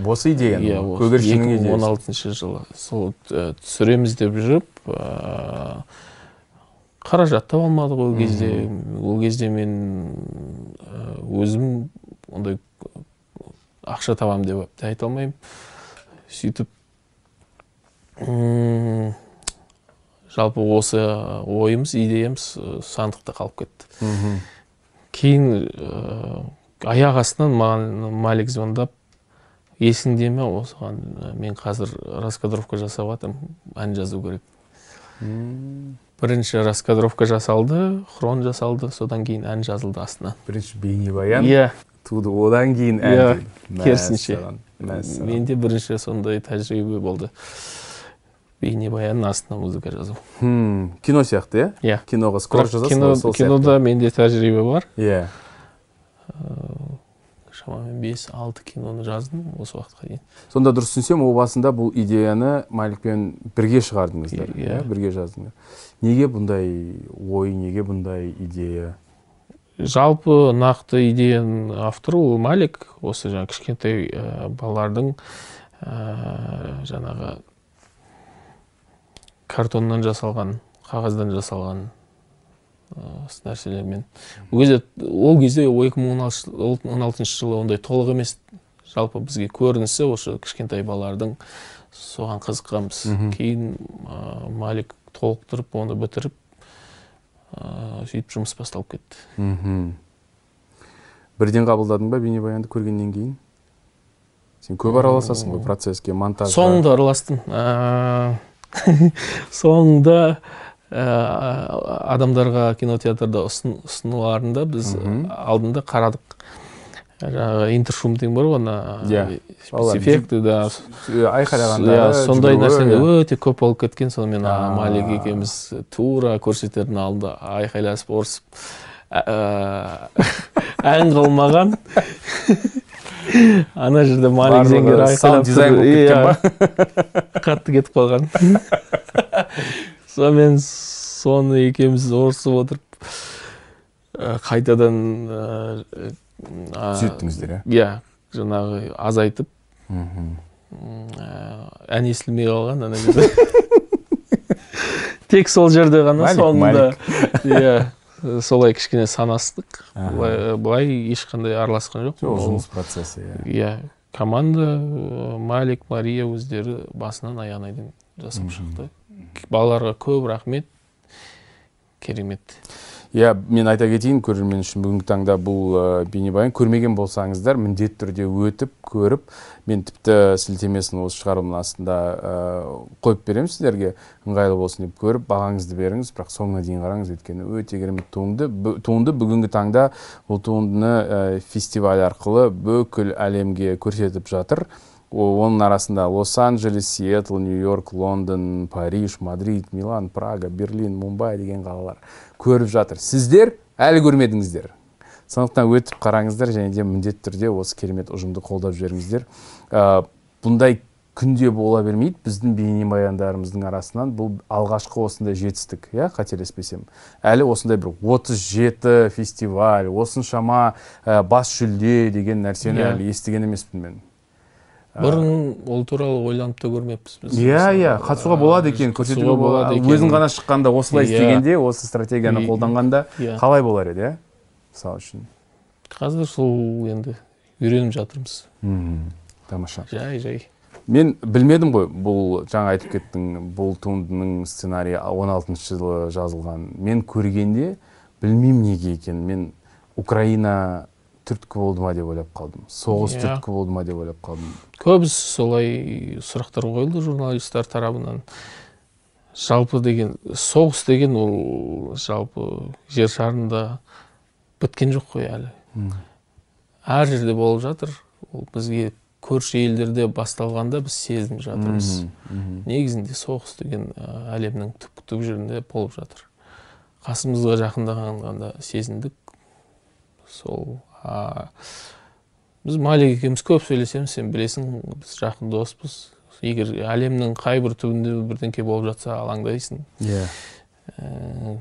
Осы идеяны иә көгершіннің идеясы. 2016 жылы. Сол ә, түсіреміз деп жүріп ә, қаражат таба алмадық ол кезде. Ол кезде мен өзім ондай ақша табамын деп айта алмаймын. Сөйтіп жалпы осы ойымыз идеямыз ә, сандықта қалып кетті. Кейін ә, аяқ астынан маған малик звондап есіңде ме? осыған мен қазір раскадровка жасап жатырмын ән жазу керек. Бірінші раскадровка жасалды хрон жасалды содан кейін ән жазылды астынан. Бірінші бейнебаян. Иә. Туды одан кейін ән Иә, туды. керісінше. Менде бірінші сондай тәжірибе болды. Бейнебаянның астына музыка жазу Хм, кино сияқты иә иә. Киноға скор бірақ жазасың кино, сол кинода менде тәжірибе бар. Иә. Шамамен бес алты киноны жаздым осы уақытқа дейін. Сонда дұрыс түсінсем о басында бұл идеяны маликпен бірге шығардыңыздар Иә. иә бірге жаздыңдар. Неге бұндай ой неге бұндай идея? Жалпы нақты идеяның авторы ол малик. Осы жаңағы кішкентай ә, балалардың ә, жаңағы картоннан жасалған қағаздан жасалған осы нәрселермен. Ол кезде ол кезде екі мың он алтыншы жылы ондай толық емес. Жалпы бізге көрінісі осы кішкентай балалардың соған қызыққанбыз кейін ә, малик толықтырып оны бітіріп ә, сөйтіп жұмыс басталып кетті. Мхм. Бірден қабылдадың ба бейнебаянды көргеннен кейін? Сен көп араласасың ғой процесске монтажға? Соңында араластым. Ә, соңында ә, адамдарға кинотеатрда ұсын- ұсыныларында біз алдында қарадық. Жаңағы интершум деген бар ғой ана Иә. Балалар спецэффекты да. айқайлағанда Иә, сондай иә. өте көп болып кеткен. Сонымен малик екеуміз тура көрсетердің алдында айқайласып ұрысып ән қылмаған ана жерде зеңгер саунд дизайн болып кеткен Иә, қатты кетіп қалған. Сонымен соны екеуміз ұрысып отырып қайтадан түзеттіңіздер иә? иә жаңағы азайтып ән естілмей қалған ана жерде тек сол жерде ғана соңында иә. Солай кішкене санастық. Былай, былай ешқандай араласқан жоқ. Ол- жұмыс процесі иә. иә команда ә, малик мария өздері басынан аяғына дейін жасап шықты. Балаларға көп рахмет керемет. Иә мен айта кетейін көрермен үшін бүгінгі таңда бұл ә, бейнебаян көрмеген болсаңыздар міндетті түрде өтіп көріп мен тіпті сілтемесін осы шығарылымның астында ә, қойып беремін сіздерге. Ыңғайлы болсын деп көріп бағаңызды беріңіз бірақ соңына дейін қараңыз өйткені өте керемет туынды туынды бүгінгі таңда бұл туындыны фестиваль арқылы бүкіл әлемге көрсетіп жатыр. Оның арасында лос-анджелес сиэтл нью-йорк лондон париж мадрид милан прага берлин мумбай деген қалалар. Көріп жатыр. Сіздер әлі көрмедіңіздер. Сондықтан өтіп қараңыздар және де міндетті түрде осы керемет ұжымды қолдап жіберіңіздер. Ә, бұндай күнде бола бермейді. Біздің бейнебаяндарымыздың арасынан бұл алғашқы осындай жетістік иә қателеспесем. Әлі осындай бір 37 фестиваль осыншама ә, бас жүлде деген нәрсені Иә. әлі естіген емеспін мен. Бұрын ол туралы ойланып та көрмеппіз біз. Иә иә қатысуға болады екен көрсетуге болады. екен. өзің ғана шыққанда осылай Иә. істегенде осы стратегияны қолданғанда иә. қалай болар еді иә? Мысалы үшін. Қазір сол енді үйреніп жатырмыз. Тамаша. Жай жай. Мен білмедім ғой бұл жаңа айтып кеттің бұл туындының сценарийі 16 жылы жазылған. Мен көргенде білмеймін неге екенін. Мен украина түрткі болды ма деп ойлап қалдым. Соғыс Иә. түрткі болды ма деп ойлап қалдым. Көбісі солай сұрақтар қойылды журналисттер тарапынан жалпы деген соғыс деген ол жалпы жер шарында біткен жоқ қой әлі. Әр жерде болып жатыр. Ол бізге көрші елдерде басталғанда біз сезініп жатырмыз. Мгм. негізінде соғыс деген әлемнің түпкі түп жерінде болып жатыр. Қасымызға жақындағанда сезіндік. Сол біз малик екеуміз көп сөйлесеміз сен білесің біз жақын доспыз. Егер әлемнің қай бір түбінде бірдеңке болып жатса алаңдайсың иә. Ә,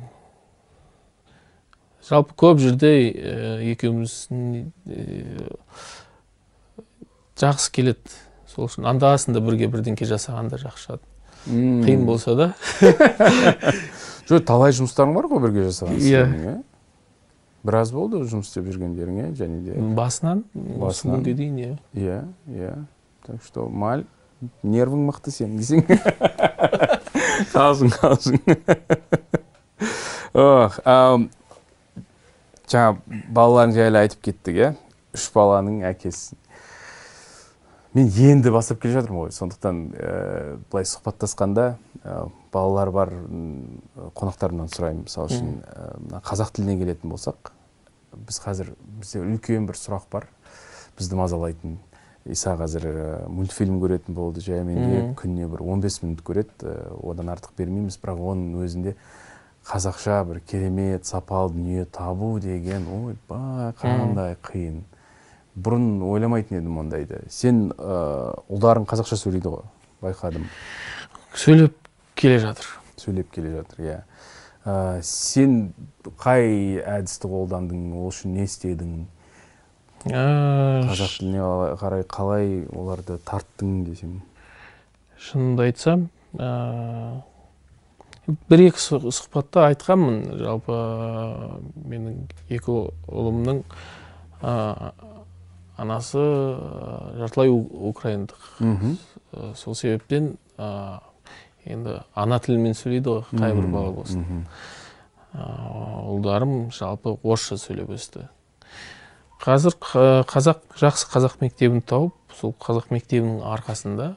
жалпы көп жерде ә, екеуміздің ә, жақсы келеді. Сол үшін анда санда бірге бірдеңке жасағанда жақсы шығады. Қиын болса да. Жоқ талай жұмыстарың бар ғой бірге жасаған Иә. Біраз болды жұмыс істеп жүргендерің иә және де басынан? Осы Басынан. күнге дейін иә. Иә иә. Так что маль нервің мықты сенің десең. Қалжың қалжың. Жаңа балаларың жайлы айтып кеттік иә. Үш баланың әкесісің мен енді бастап келе жатырмын ғой. Сондықтан ә, былай сұхбаттасқанда ә, балалар бар қонақтарымнан сұраймын. Мысалы үшін ә, қазақ тіліне келетін болсақ біз қазір бізде үлкен бір сұрақ бар. Бізді мазалайтын. Иса қазір ә, мультфильм көретін болды жайменде Мгм. күніне бір 15 минут көреді. Ә, одан артық бермейміз. Бірақ оның өзінде қазақша бір керемет сапалы дүние табу деген ойбай қандай қиын. Бұрын ойламайтын едім ондайды. Сен ә, ұлдарың қазақша сөйлейді ғой байқадым. Сөйлеп келе жатыр. Сөйлеп келе жатыр иә. Ә, сен қай әдісті қолдандың ол үшін не істедің? Ә, қазақ тіліне қарай қалай оларды тарттың десем шынымды айтсам ә, бір екі сұх- сұхбатта айтқанмын. Жалпы менің екі ұлымның ә, анасы ә, жартылай украиндық. Ә, сол себептен ә, енді ана тілімен сөйлейді ғой қай бір бала болсын. Ұлдарым жалпы орысша сөйлеп өсті. Қазір қазақ жақсы қазақ мектебін тауып сол қазақ мектебінің арқасында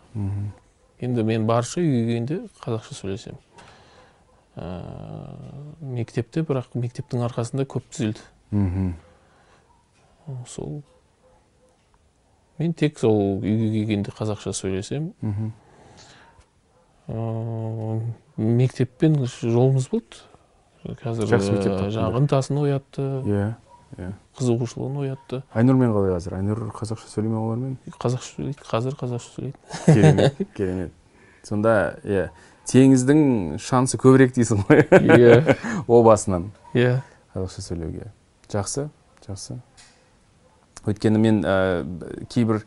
енді мен барынша үйге келгенде қазақша сөйлесемін. Ә, мектепте бірақ мектептің арқасында көп түзелді мхм. сол мен тек сол үйге келгенде қазақша сөйлесемін мхм. Ә, мектеппен жолымыз болды. Қазір Жақсы мектеп жаңағы ынтасын оятты. Иә иә. Қызығушылығын оятты. Айнұрмен қалай қазір? Айнұр қазақша сөйлей ме олармен? Қазақша сөйлейді қазір қазақша сөйлейді. Керемет керемет. Сонда иә теңіздің шансы көбірек дейсің ғой. Иә. О басынан. Иә. Қазақша сөйлеуге. Жақсы жақсы. Өйткені мен ә, кейбір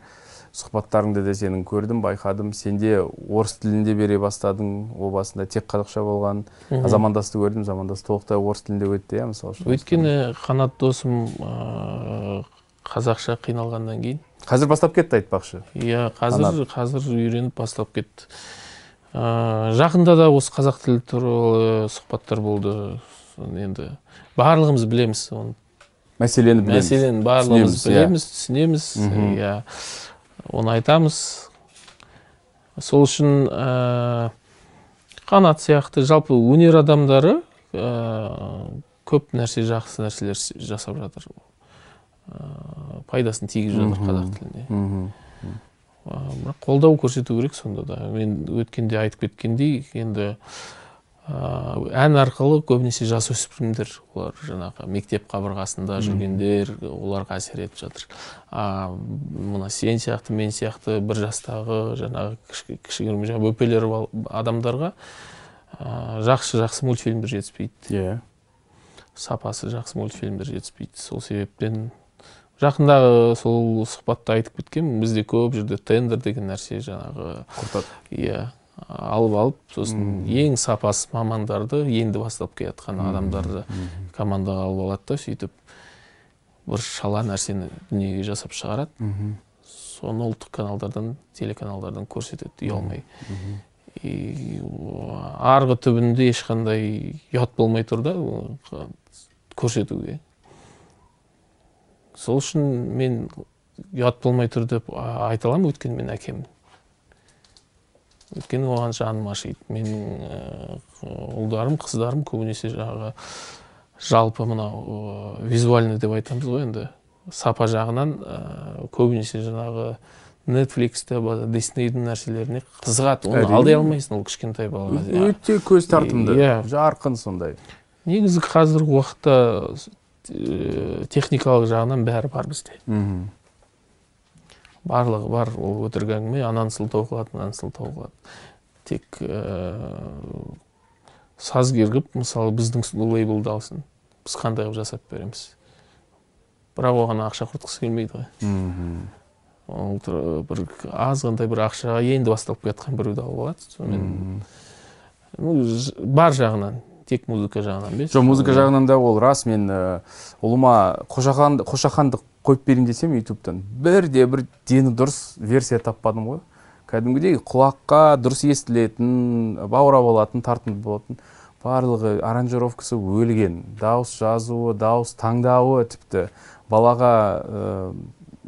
сұхбаттарыңды да сенің көрдім байқадым. Сенде орыс тілінде бере бастадың. О басында тек қазақша болған. Замандасты көрдім. Замандас толықтай орыс тілінде өтті иә мысалы үшін. Өйткені қанат досым ә, қазақша қиналғаннан кейін. Қазір бастап кетті айтпақшы. Иә қазір қазір үйреніп бастап кетті. Ә, жақында да осы қазақ тілі туралы сұхбаттар болды. Енді барлығымыз білеміз. Оны мәселені білеміз. Мәселені барлығымыз Түсінеміз, иә. білеміз түсінеміз иә оны айтамыз. Сол үшін ә, қанат сияқты жалпы өнер адамдары ә, көп нәрсе жақсы нәрселер жасап жатыр. Ә, пайдасын тигізіп жатыр қазақ тіліне. Бірақ қолдау көрсету керек сонда да. Мен өткенде айтып кеткендей енді ән арқылы көбінесе жасөспірімдер олар жаңағы мектеп қабырғасында жүргендер оларға әсер етіп жатыр. А мына сен сияқты мен сияқты бір жастағы жаңағы кіші- кішігірім жаңағы бөпелері бар адамдарға ә, жақсы жақсы мультфильмдер жетіспейді. Иә. Сапасы жақсы мультфильмдер жетіспейді. Сол себептен жақындағы сол сұхбатта айтып кеткенмін. Бізде көп жерде тендер деген нәрсе жаңағы құртады. Иә. Алып алып сосын ең сапасыз мамандарды енді бастап келе жатқан адамдарды командаға алып алады да сөйтіп бір шала нәрсені дүниеге жасап шығарады. Соны ұлттық каналдардан телеканалдардан көрсетеді ұялмай и арғы түбінде ешқандай ұят болмай тұр да көрсетуге. Сол үшін мен ұят болмай тұр деп айта аламын. Өйткені мен әкемін. Өйткені оған жаным ашиды менің ә, ұлдарым қыздарым көбінесе жаңағы жалпы мынау ә, визуальный деп айтамыз ғой енді сапа жағынан ә, көбінесе жаңағы нетфликсте диснейдің нәрселеріне қызығады. Оны алдай алмайсың ол кішкентай балаға. Өте көз тартымды. Иә. жарқын сондай. Негізі қазіргі уақытта техникалық жағынан бәрі бар бізде. Мхм. Барлығы бар ол өтірік әңгіме. Ананы сылтау қылады мынаны сылтау қылады тек ә, сазгер қылып мысалы біздің лейблді алсын. Біз қандай қылып жасап береміз? Бірақ оған ақша құртқысы келмейді ғой. Ол тұр- бір азғантай бір ақшаға енді басталып келе жатқан біреуді алып алады. Сонымен ну, бар жағынан тек музыка жағынан емес. Жоқ музыка жағынан да ол рас. Мен ә, ұлыма қошахан қошаханды қойып берейін десем ютубтан. Бірде бір дені дұрыс версия таппадым ғой. Кәдімгідей құлаққа дұрыс естілетін баурап алатын тартымды болатын. Барлығы аранжировкасы өлген. Дауыс жазуы дауыс таңдауы тіпті балаға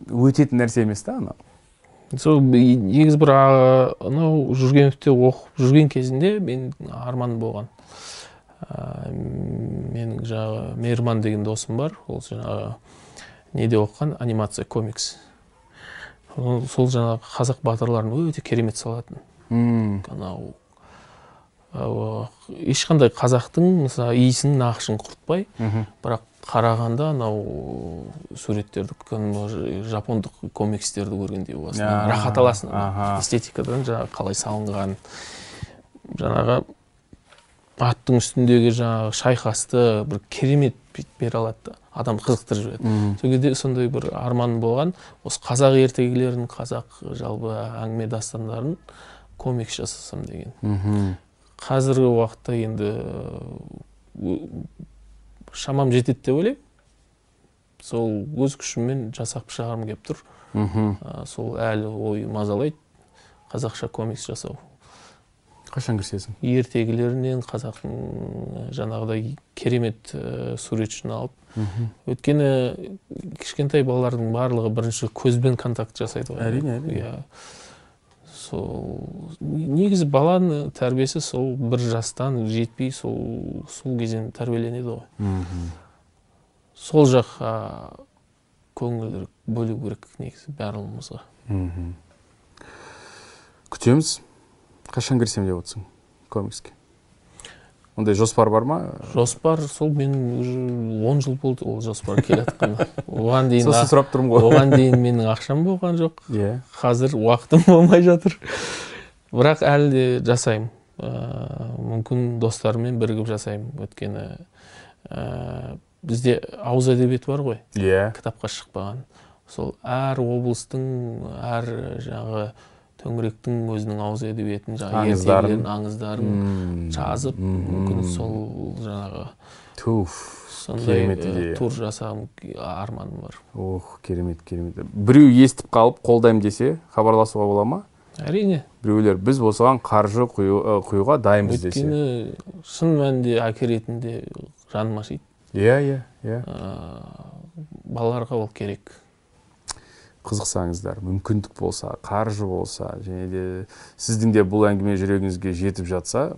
өтетін нәрсе емес та ана сол негізі бір анау жүргеновте оқып жүрген кезінде мен арман болған. Ә, менің жаңағы мейірман деген досым бар. Ол жаңағы неде оқыған анимация комикс. Сол сол жаңағы қазақ батырларын өте керемет салатын. Анау ау, ешқандай қазақтың мысалы иісін нақышын құртпай бірақ қарағанда анау суреттерді жапондық комикстерді көргендей боласың рахат аласың. эстетикадан жаңағы қалай салынған. Жаңағы аттың үстіндегі жаңағы шайқасты бір керемет бере алады да. Адам қызықтырып жібереді. Сол кезде сондай бір арман болған. Осы қазақ ертегілерін қазақ жалпы әңгіме дастандарын комикс жасасам деген. Мхм. қазіргі уақытта енді шамам жетеді деп ойлаймын. Сол өз күшіммен жасап шығарғым келіп тұр. Мхм. Сол әлі ой мазалайды қазақша комикс жасау. Қашан кірісесің? Ертегілерінен қазақтың жаңағыдай керемет ә, суретшіні алып. Өйткені кішкентай балалардың барлығы бірінші көзбен контакт жасайды ғой. Әрине, әрине. иә. Сол негізі баланың тәрбиесі сол бір жастан жетпей сол сол кезден тәрбиеленеді ғой. Сол жаққа көңіл бөлу керек негізі барлығымызға. Мхм. Күтеміз. Қашан кірсем деп отырсың комикске? Ондай жоспар бар ма? Жоспар сол менің уже он жыл болды ол жоспар келе жатқанына оған дейін сосын сұрап тұрмын ғой. оған дейін менің ақшам болған жоқ. Иә. Қазір уақытым болмай жатыр. Бірақ әлі де жасаймын. Ә, мүмкін достарыммен бірігіп жасаймын. Өйткені ә, бізде ауыз әдебиеті бар ғой. Иә. Кітапқа шықпаған. Сол әр облыстың әр жаңағы төңіректің өзінің ауыз әдебиетін жаңағы Аңыздарын. ертегілерін аңыздарын Мм. жазып мүмкін сол жаңағы туф сондай ә, идея. тур жасағым арманым бар. Ох керемет керемет. Біреу естіп қалып қолдаймын десе хабарласуға бола ма? әрине. Біреулер біз осыған қаржы құюға дайынбыз десе. Өйткені шын мәнінде әке ретінде жаным ашиды. Иә иә иә. Ә, балаларға ол керек. Қызықсаңыздар мүмкіндік болса қаржы болса және де сіздің де бұл әңгіме жүрегіңізге жетіп жатса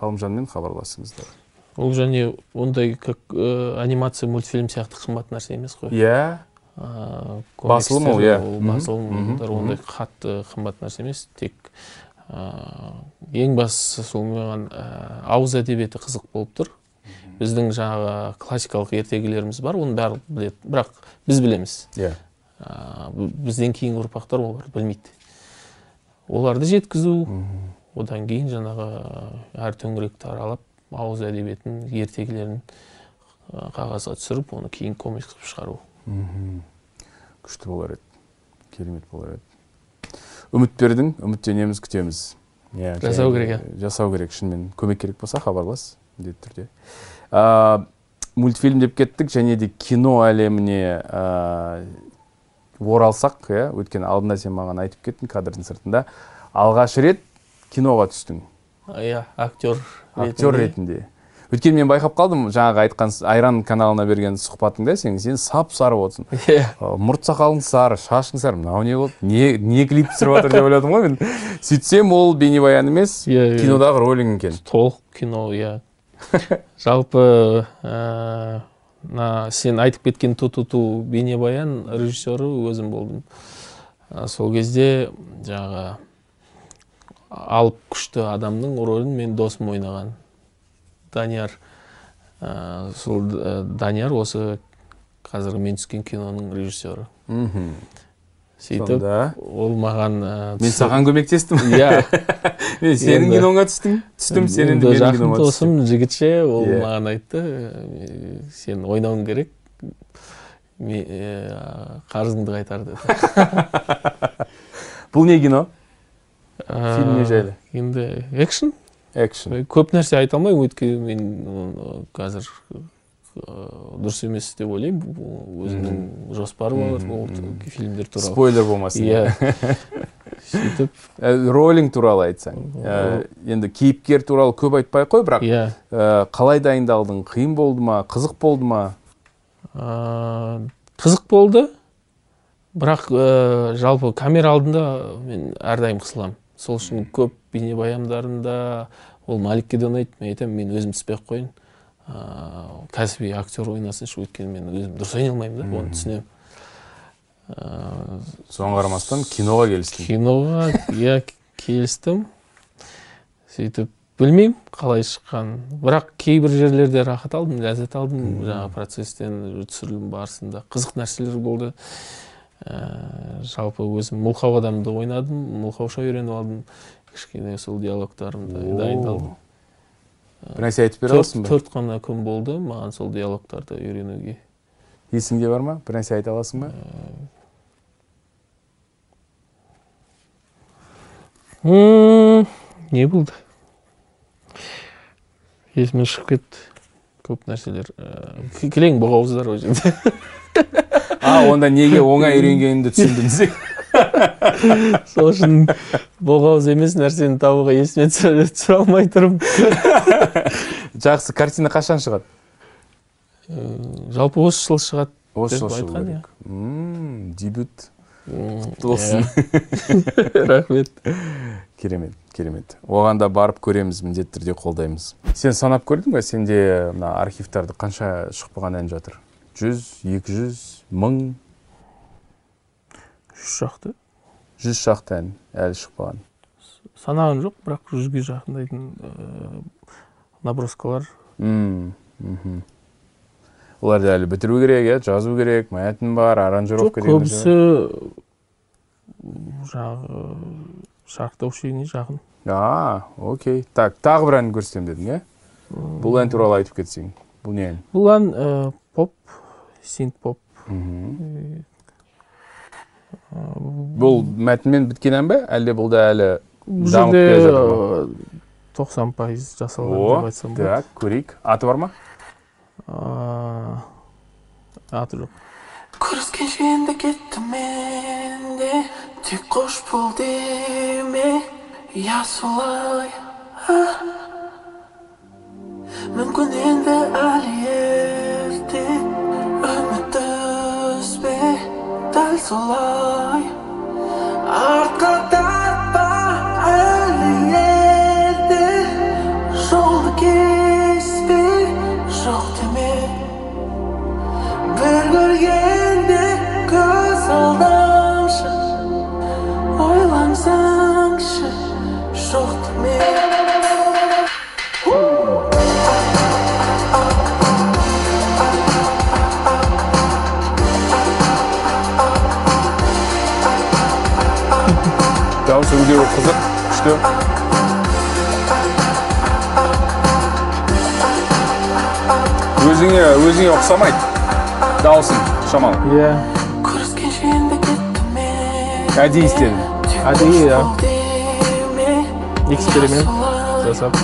ғалымжанмен хабарласыңыздар ол және ондай как ә, анимация мультфильм сияқты қымбат нәрсе емес қой. Иә. Ә, Басылым ол, иә. басылымдар мгм, ондай қатты қымбат нәрсе емес. Тек ә, ең бастысы сол маған ә, ауыз әдебиеті қызық болып тұр. Біздің жаңағы классикалық ертегілеріміз бар оны бәрі біледі. Бірақ біз білеміз. Иә. Ә, бізден кейінгі ұрпақтар оларды білмейді. Оларды жеткізу одан кейін жаңағы әр төңіректі аралап ауыз әдебиетін ертегілерін ә, қағазға түсіріп оны кейін комикс қылып шығару. Мхм. күшті болар еді. Керемет болар еді. Үміт бердің үміттенеміз күтеміз. Иә Жасау керек, де жасау керек шынымен. Көмек керек болса хабарлас міндетті түрде. А, мультфильм деп кеттік және де кино әлеміне оралсақ иә өйткені алдында сен маған айтып кеттің кадрдың сыртында. Алғаш рет киноға түстің. Иә актер актер ретінде. өйткені мен байқап қалдым жаңағы айтқан айран каналына берген сұхбатыңда сен сен сап сары болсың иә. Ы, мұрт сақалың сары шашың сары мынау не болды? Не не клип түсіріп жатыр деп ойладым ғой мен. Сөйтсем ол бейнебаян емес Иә, иә. кинодағы ролің екен. Толық кино иә. Жалпы ә, мына сен айтып кеткен ту ту ту бейнебаян режиссері өзім болдым. Ә, сол кезде жаңағы алып күшті адамның рөлін мен досым ойнаған. Данияр Ә, сол ә, данияр осы қазіргі мен түскен киноның режиссері. Мхм. Сөйтіп сонда? ол маған ә, мен саған көмектестім. Иә. Мен сенің киноңа түстім. Түстім сен енді менің жақын кинома досым жігітше ол Иә. маған айтты «Е, сен ойнауың керек е, қарызыңды қайтар деді. Бұл не кино? Ә, Фильм не жайлы? енді экшн. Экшн. Көп нәрсе айта алмаймын өйткені мен қазір дұрыс емес деп ойлаймын. Бұл өзінің жоспары бар. Ол фильмдер туралы. Спойлер болмасын иә. сөйтіп. Ә, ролинг туралы айтсаң. Ә, енді кейіпкер туралы көп айтпай ақ қой бірақ иә. қалай дайындалдың? Қиын болды ма? Қызық болды ма? Қызық болды. Бірақ жалпы камера алдында мен әрдайым қысыламын. Сол үшін көп бейнебаяндарында ол маликке де ұнайды. Мен айтамын мен өзім түспей ақ қояйын. Ә, кәсіби актер ойнасыншы өйткені мен өзім дұрыс ойнай алмаймын да оны түсінемін. Ә, соған қарамастан киноға келістің киноға иә келістім. Сөйтіп білмеймін қалай шыққан бірақ кейбір жерлерде рахат алдым ләззат алдым. Жаңағы процесстен түсірілім барысында қызық нәрселер болды. Ә, жалпы өзім мылқау адамды ойнадым мылқауша үйреніп алдым. Кішкене сол диалогтарымды дайындалдым. Бір нәрсе айтып бере аласың ба төрт қана күн болды маған сол диалогтарды үйренуге есіңде бар ма бір нәрсе айта аласың ба не болды есімнен шығып кетті көп нәрселер кілең боғауыздар ол жерде а онда неге оңай үйренгенімді түсіндім десең сол үшін боғауыз емес нәрсені табуға есіме түсіре алмай тұрмын. Жақсы картина қашан шығады? Жалпы осы жыл шығады осы деп жыл шығу керек. Мм, дебют. Құтты болсын. Иә. рахмет. Керемет керемет. Оған да барып көреміз міндетті түрде қолдаймыз. Сен санап көрдің ба сенде мына архивтарды қанша шықпаған ән жатыр? Жүз екі жүз мың? Үш шақты жүз шақты ән әлі шықпаған. Санаған жоқ бірақ жүзге жақындайтын э, наброскалар. Мм, мхм. оларды әлі бітіру керек иә жазу керек мәтін бар жоқ аранжировка көбісі жаңағы шарықтау шегіне жақын. А окей. Так тағы бір ән көрсетемін дедің иә? Бұл ән туралы айтып кетсең бұл не ән? Бұл ән э, поп синт поп. Мхм. Бұл мәтінмен біткен ән бе? Әлде бұл да әлі бұл дамып жерде келе жатыр ма? тоқсан пайыз жасалған деп айтсам болады. так көрейік. Аты бар ма? Аты жоқ. Көріскенше енді кеттім мен де тек қош бол деме иә солай мүмкін енді әлі солай артқа тартпа әлі жолды кеспе жоқ деме бір көргенде өзіңе ұқсамайды дауысың шамалы иә әдейі істедің әдейі иә эксперимент жасап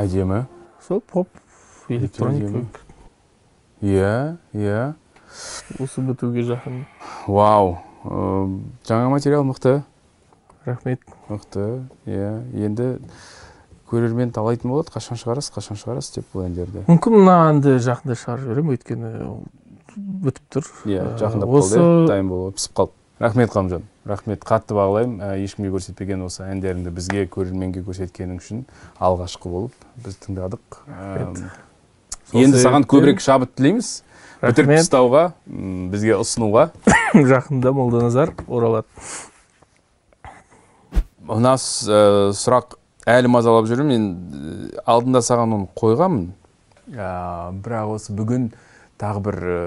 әдемі сол поп электроника әдемі. иә иә осы бітуге жақын вау жаңа материал мықты рахмет мықты. Иә енді көрермен талайтын болады қашан шығарасыз қашан шығарасыз деп бұл әндерді. Мүмкін мына әнді жақында шығарып жіберемін өйткені бітіп тұр. Иә Э, жақындап осы қалды дайын болып пісіп қалды. Рахмет ғалымжан рахмет. Қатты бағалаймын. Ә, ешкімге көрсетпеген осы әндеріңді бізге көрерменге көрсеткенің үшін алғашқы болып біз тыңдадық. Енді саған көбірек шабыт тілейміз. Бітіріп тастауға бізге ұсынуға. Жақында молданазар оралады. Мына ә, сұрақ әлі мазалап жүр мен ә, алдында саған оны қойғанмын. Ә, бірақ осы бүгін тағы бір ә,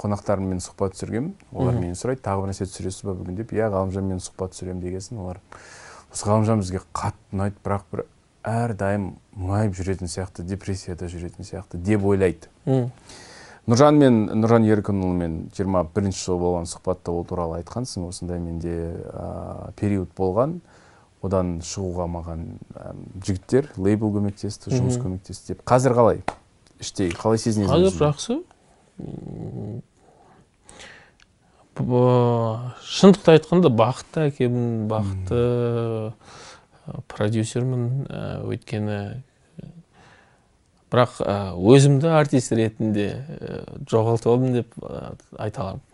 қонақтарыммен сұхбат түсіргенмін. Олар менен сұрайды тағы бір нәрсе түсіресіз ба бүгін деп. Иә ғалымжанмен сұхбат түсіремін дегесін. Олар осы ғалымжан бізге қатты ұнайды бірақ бір әрдайым мұңайып жүретін сияқты депрессияда жүретін сияқты деп ойлайды. Нұржан мен нұржан еркінұлымен жиырма бірінші жылы болған сұхбатта ол туралы айтқансың осындай менде ә, период болған. Одан шығуға маған ә, жігіттер лейбл көмектесті жұмыс көмектесті деп. Қазір қалай? Іштей қалай сезінесің қазір жақсы. Шындықты айтқанда бақытты әкемін бақытты продюсермін өйткені бірақ өзімді артист ретінде жоғалтып алдым деп айта аламын.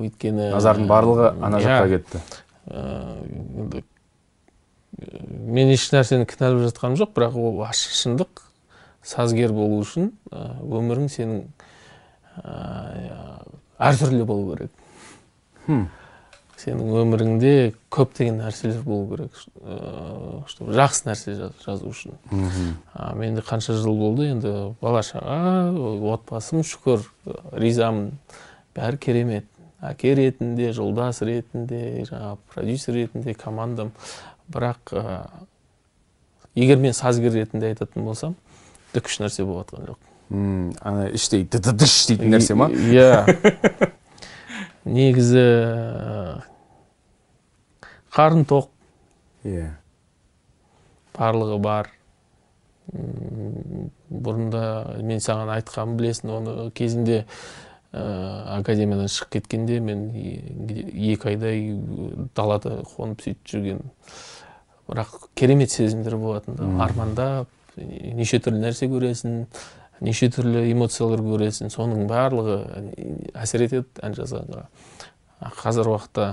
Өйткені назардың барлығы ана иә, жаққа кетті. Енді, мен еш нәрсені кінәлап жатқаным жоқ бірақ ол ашық шындық сазгер болу үшін өмірің сенің ә, әртүрлі болу керек. Хм. сенің өміріңде көптеген нәрселер болу керек ә, чтобы жақсы нәрсе жаз- жазу үшін. А, менде қанша жыл болды енді бала шаға отбасым шүкір ризамын. Бәрі керемет. Әке ретінде жолдас ретінде жаңағы продюсер ретінде командам. Бірақ ә, егер мен сазгер ретінде айтатын болсам түк үш нәрсе болып жатқан жоқ ана іштей дыдыдыш дейтін нәрсе ма? Иә. Негізі ә, қарын тоқ. Иә барлығы бар. Бұрында мен саған айтқанмын білесің оны кезінде ә, академиядан шығып кеткенде мен екі айдай далада қонып сөйтіп жүрген. Бірақ керемет сезімдер болатын. Да армандап неше түрлі нәрсе көресің неше түрлі эмоциялар көресің. Соның барлығы әсер етеді ән жазғанға. Қазір уақытта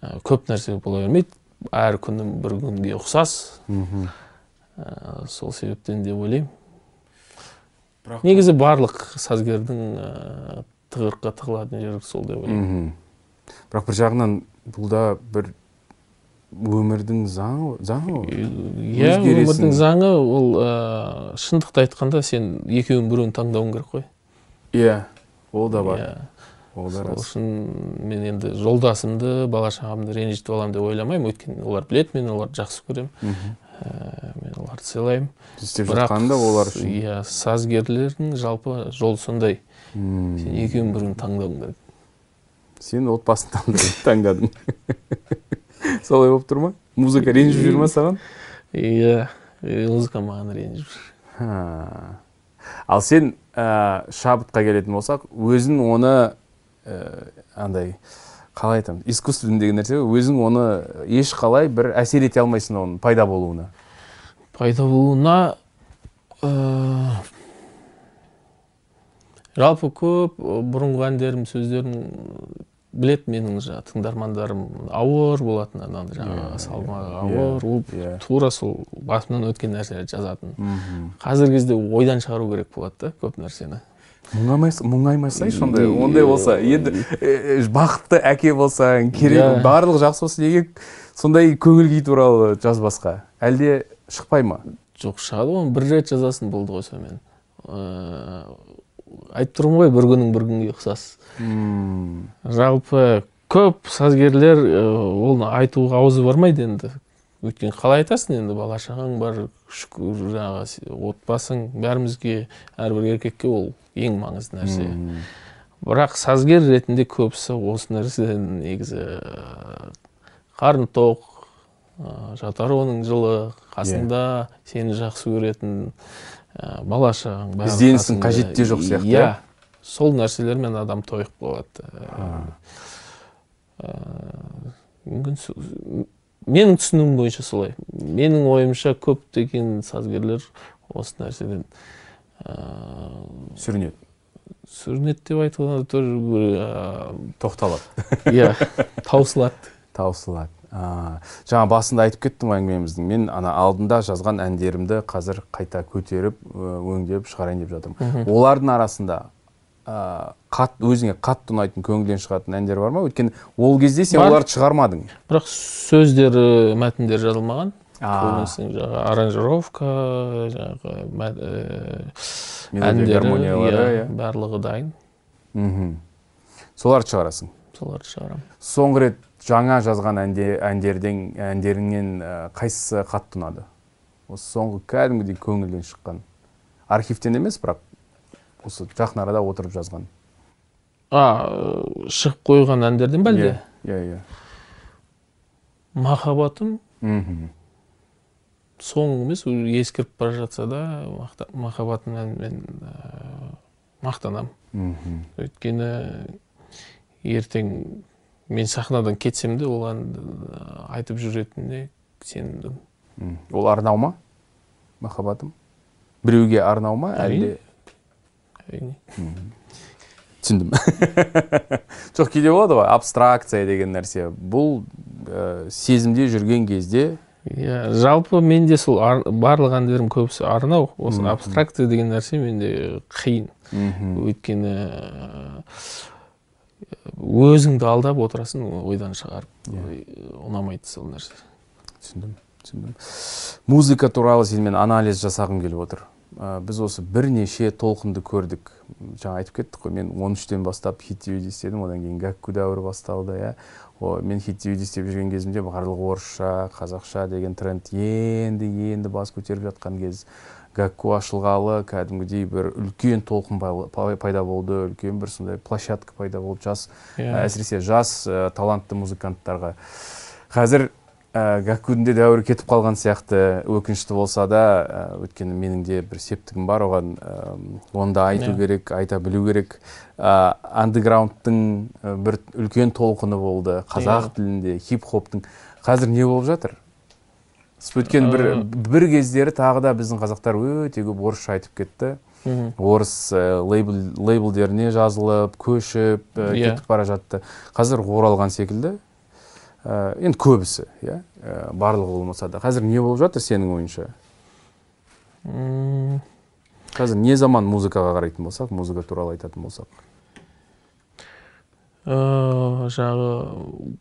ә, көп нәрсе бола бермейді. Әр күнім бір күнге ұқсас. Ә, сол себептен деп ойлаймын. Бірақ негізі барлық сазгердің ә, тығырыққа тығылатын жері сол деп ойлаймын. Мхм. Бірақ бір жағынан бұл да бір өмірдің заңы заңы ғой. Иә өмірдің заңы ол ә, шындықты айтқанда сен екеуінің біреуін таңдауың керек қой. Иә ол да бар. Иә. ол да сол рас. үшін мен енді жолдасымды бала шағамды ренжітіп аламын деп ойламаймын. Өйткені олар біледі мен оларды жақсы көремін. Мхм. Мен оларды сыйлаймын. Істеп бірақ жатқаны да олар үшін. иә сазгерлердің жалпы жол сондай. Сен екеуінің біреуін таңдауың керек. Сен отбасын таңдадың солай болып тұр ма? Музыка ренжіп жүр ма саған? Иә музыка маған ренжіп жүр. Ал сен ә, шабытқа келетін болсақ өзің оны ә, андай қалай айтамын искусствен деген нәрсе өзің оны еш қалай бір әсер ете алмайсың оның пайда болуына. Пайда болуына ә, жалпы көп ә, бұрынғы әндерім сөздерін білет менің жаңағы тыңдармандарым. Ауыр болатын анандай жаңағы салмағы ауыр ол иә. тура сол басымнан өткен нәрселерді жазатын. Қазіргі кезде ойдан шығару керек болады да көп нәрсені. Мұңаймай мұңаймасайшы ондай ондай болса енді э, бақытты әке болсаң керек барлығы жақсы болса неге сондай көңіл күй туралы жазбасқа әлде шықпай ма? Жоқ шығады ғой. Бір рет жазасын болды ғой сонымен. Ә, айтып тұрмын ғой бір күнің бір күнге ұқсас. Жалпы көп сазгерлер оны айтуға аузы бармайды енді. Өйткені қалай айтасың енді бала шағаң бар шүкір жаңағы отбасың бәрімізге әрбір еркекке ол ең маңызды нәрсе. Бірақ сазгер ретінде көбісі осы нәрседен негізі қарны тоқ жатар оның жылы қасында сені жақсы көретін ә, бала шағаң Ізденістің қажеті де жоқ сияқты, иә. иә? сол нәрселермен адам тойып қалады. Мүмкін менің түсінігім бойынша солай. Менің ойымша көптеген сазгерлер осы нәрседен ә, сүрінеді. сүрінеді деп айтқанда тоже бір, тоқталады. иә таусылады. Таусылады. Жаңа басында айтып кеттім ғой әңгімеміздің. Мен ана алдында жазған әндерімді қазір қайта көтеріп өңдеп шығарайын деп жатырмын. Олардың арасында ә, қат, өзіңе қатты ұнайтын көңілден шығатын әндер бар ма? Өйткені ол кезде сен оларды шығармадың. Бірақ сөздері мәтіндер жазылмаған. Жаңағы аранжировка жаңағы әндері иә, иә. барлығы дайын. Мхм соларды шығарасың? Соларды шығарамын. Соңғы рет жаңа жазған әнде, әндерден әндеріңнен қайсысы қатты ұнады? Осы соңғы кәдімгідей көңілден шыққан. Архивтен емес бірақ? Осы жақын арада отырып жазған. А ә, шығып қойған әндерден бе әлде? Иә иә махаббатым? Мхм. Соңғы емес уже ескіріп бара жатса да мақта- махаббатым әнімен ә, мақтанамын мхм. Өйткені ертең мен сахнадан кетсем де ол әнді ә, айтып жүретініне сендім М. ол арнау ма? Махаббатым? Біреуге арнау ма? Әлде әрине түсіндім. Жоқ кейде болады ғой абстракция деген нәрсе. Бұл ә, сезімде жүрген кезде иә жалпы менде сол ар- барлық әндерім көбісі арнау. Осы абстракция деген нәрсе менде қиын. Мхм, өйткені ә, өзіңді алдап отырасың ойдан шығарып. Ой, ұнамайды сол нәрсе. Түсіндім түсіндім. Музыка туралы сенімен анализ жасағым келіп отыр. Ә, біз осы бірнеше толқынды көрдік. Жаңа айтып кеттік қой мен 13-тен бастап хит твд істедім одан кейін гәкку дәуірі басталды иә. О, мен хит твд істеп жүрген кезімде барлығы орысша қазақша деген тренд енді енді бас көтеріп жатқан кез. Гәкку ашылғалы кәдімгідей бір үлкен толқын пай- пай- пайда болды үлкен бір сондай площадка пайда болды жас Иә. әсіресе жас ә, талантты музыканттарға. Қазір ә, гакудың дәуірі кетіп қалған сияқты өкінішті болса да ә, өйткені менің де бір септігім бар оған ә, оны да айту Иә. керек айта білу керек. Ә, андеграундтың бір үлкен толқыны болды қазақ Иә. тілінде хип хоптың қазір не болып жатыр? Өткен бір, бір кездері тағы да біздің қазақтар өте көп орысша айтып кетті. Орыс лейбл, лейблдеріне жазылып көшіп Иә. кетіп бара жатты. Қазір оралған секілді. Енді көбісі иә? Ә, барлығы болмаса да. Қазір не болып жатыр сенің ойыңша қазір не заман музыкаға қарайтын болсақ музыка туралы айтатын болсақ? Ә, жаңағы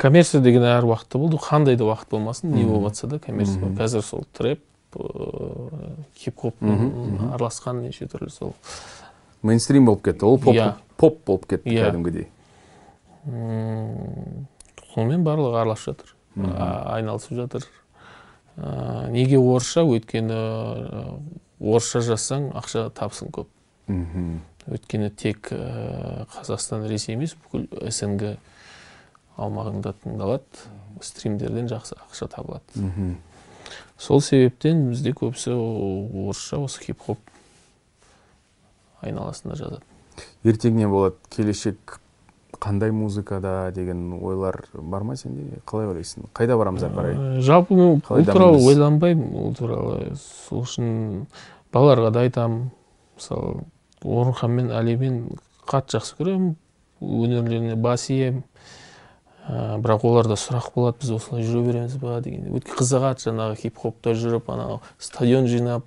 коммерция деген әр уақытта болды. Қандай да уақыт болмасын не болып жатса да коммерция қазір сол трэп ә, хип хоп араласқан неше түрлі сол. Мейнстрим болып кетті. Ол поп, Иә. поп болып кетті Иә. кәдімгідей. Сонымен барлығы араласып жатыр. Айналысып жатыр. Ә, неге орысша? Өйткені орысша жазсаң ақша табысың көп. Мхм. Өйткені тек ә, қазақстан ресей емес бүкіл снг аумағында тыңдалады. Стримдерден жақсы ақша табылады. Мхм. Сол себептен бізде көбісі орысша осы хип хоп айналасында жазады. Ертең не болады келешек қандай музыкада деген ойлар бар ма сенде? Қалай ойлайсың? Қайда барамыз ары қарай жалпы мен ол туралы ойланбаймын. Ол туралы сол үшін балаларға да айтамын. Мысалы орынхан мен әлимен қатты жақсы көремін. Өнерлеріне бас иемін. Ә, бірақ оларда сұрақ болады біз осылай жүре береміз ба? деген. Өте қызығады жаңағы хип хопта жүріп анау стадион жинап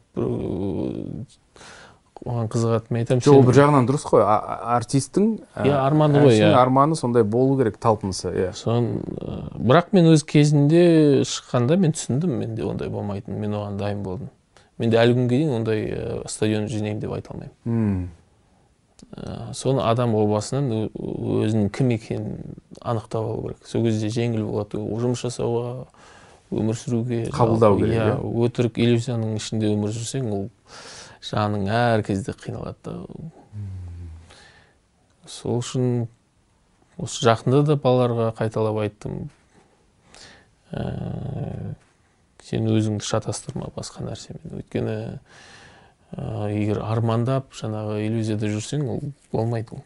оған қызығады мен айтамын жоқ ол бір жағынан дұрыс қой. Артистің Иә, арманы ғой, иә. арманы сондай болу керек талпынысы иә. Сон ә, бірақ мен өз кезінде шыққанда мен түсіндім менде ондай болмайтынын мен оған дайын болдым. Менде әлі күнге дейін ондай стадион жинаймын деп айта алмаймын. М, ә, соны адам ол басынан өзінің кім екенін анықтап алу керек. Сол кезде жеңіл болады О- жұмыс жасауға өмір сүруге Қабылдау керек, иә иә? өтірік иллюзияның ішінде өмір сүрсең ол жаның әр кезде қиналады да. Сол үшін осы жақында да балаларға қайталап айттым. Ә, сен өзіңді шатастырма басқа нәрсемен. Өйткені ә, егер армандап жаңағы иллюзияда жүрсең ол болмайды ол.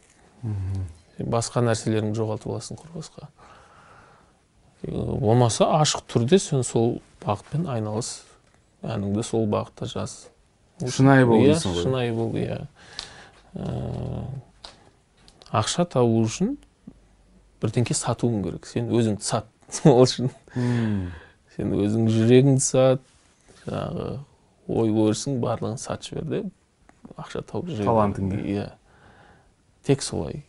Басқа нәрселеріңді жоғалтып аласың құрбасқа. Болмаса ашық түрде сен сол бағытпен айналыс. Әніңді сол бағытта жаз. Шынайы бол иә дейсің ғой. шынайы бол иә. Ә, ақша табу үшін бірдеңке сатуың керек. Сен өзіңді сат сол үшін. Сен өзің жүрегіңді сат жаңағы ой өрісің барлығын сатып жібер де ақша тауып жүре. Талантыңды. иә. Тек солай.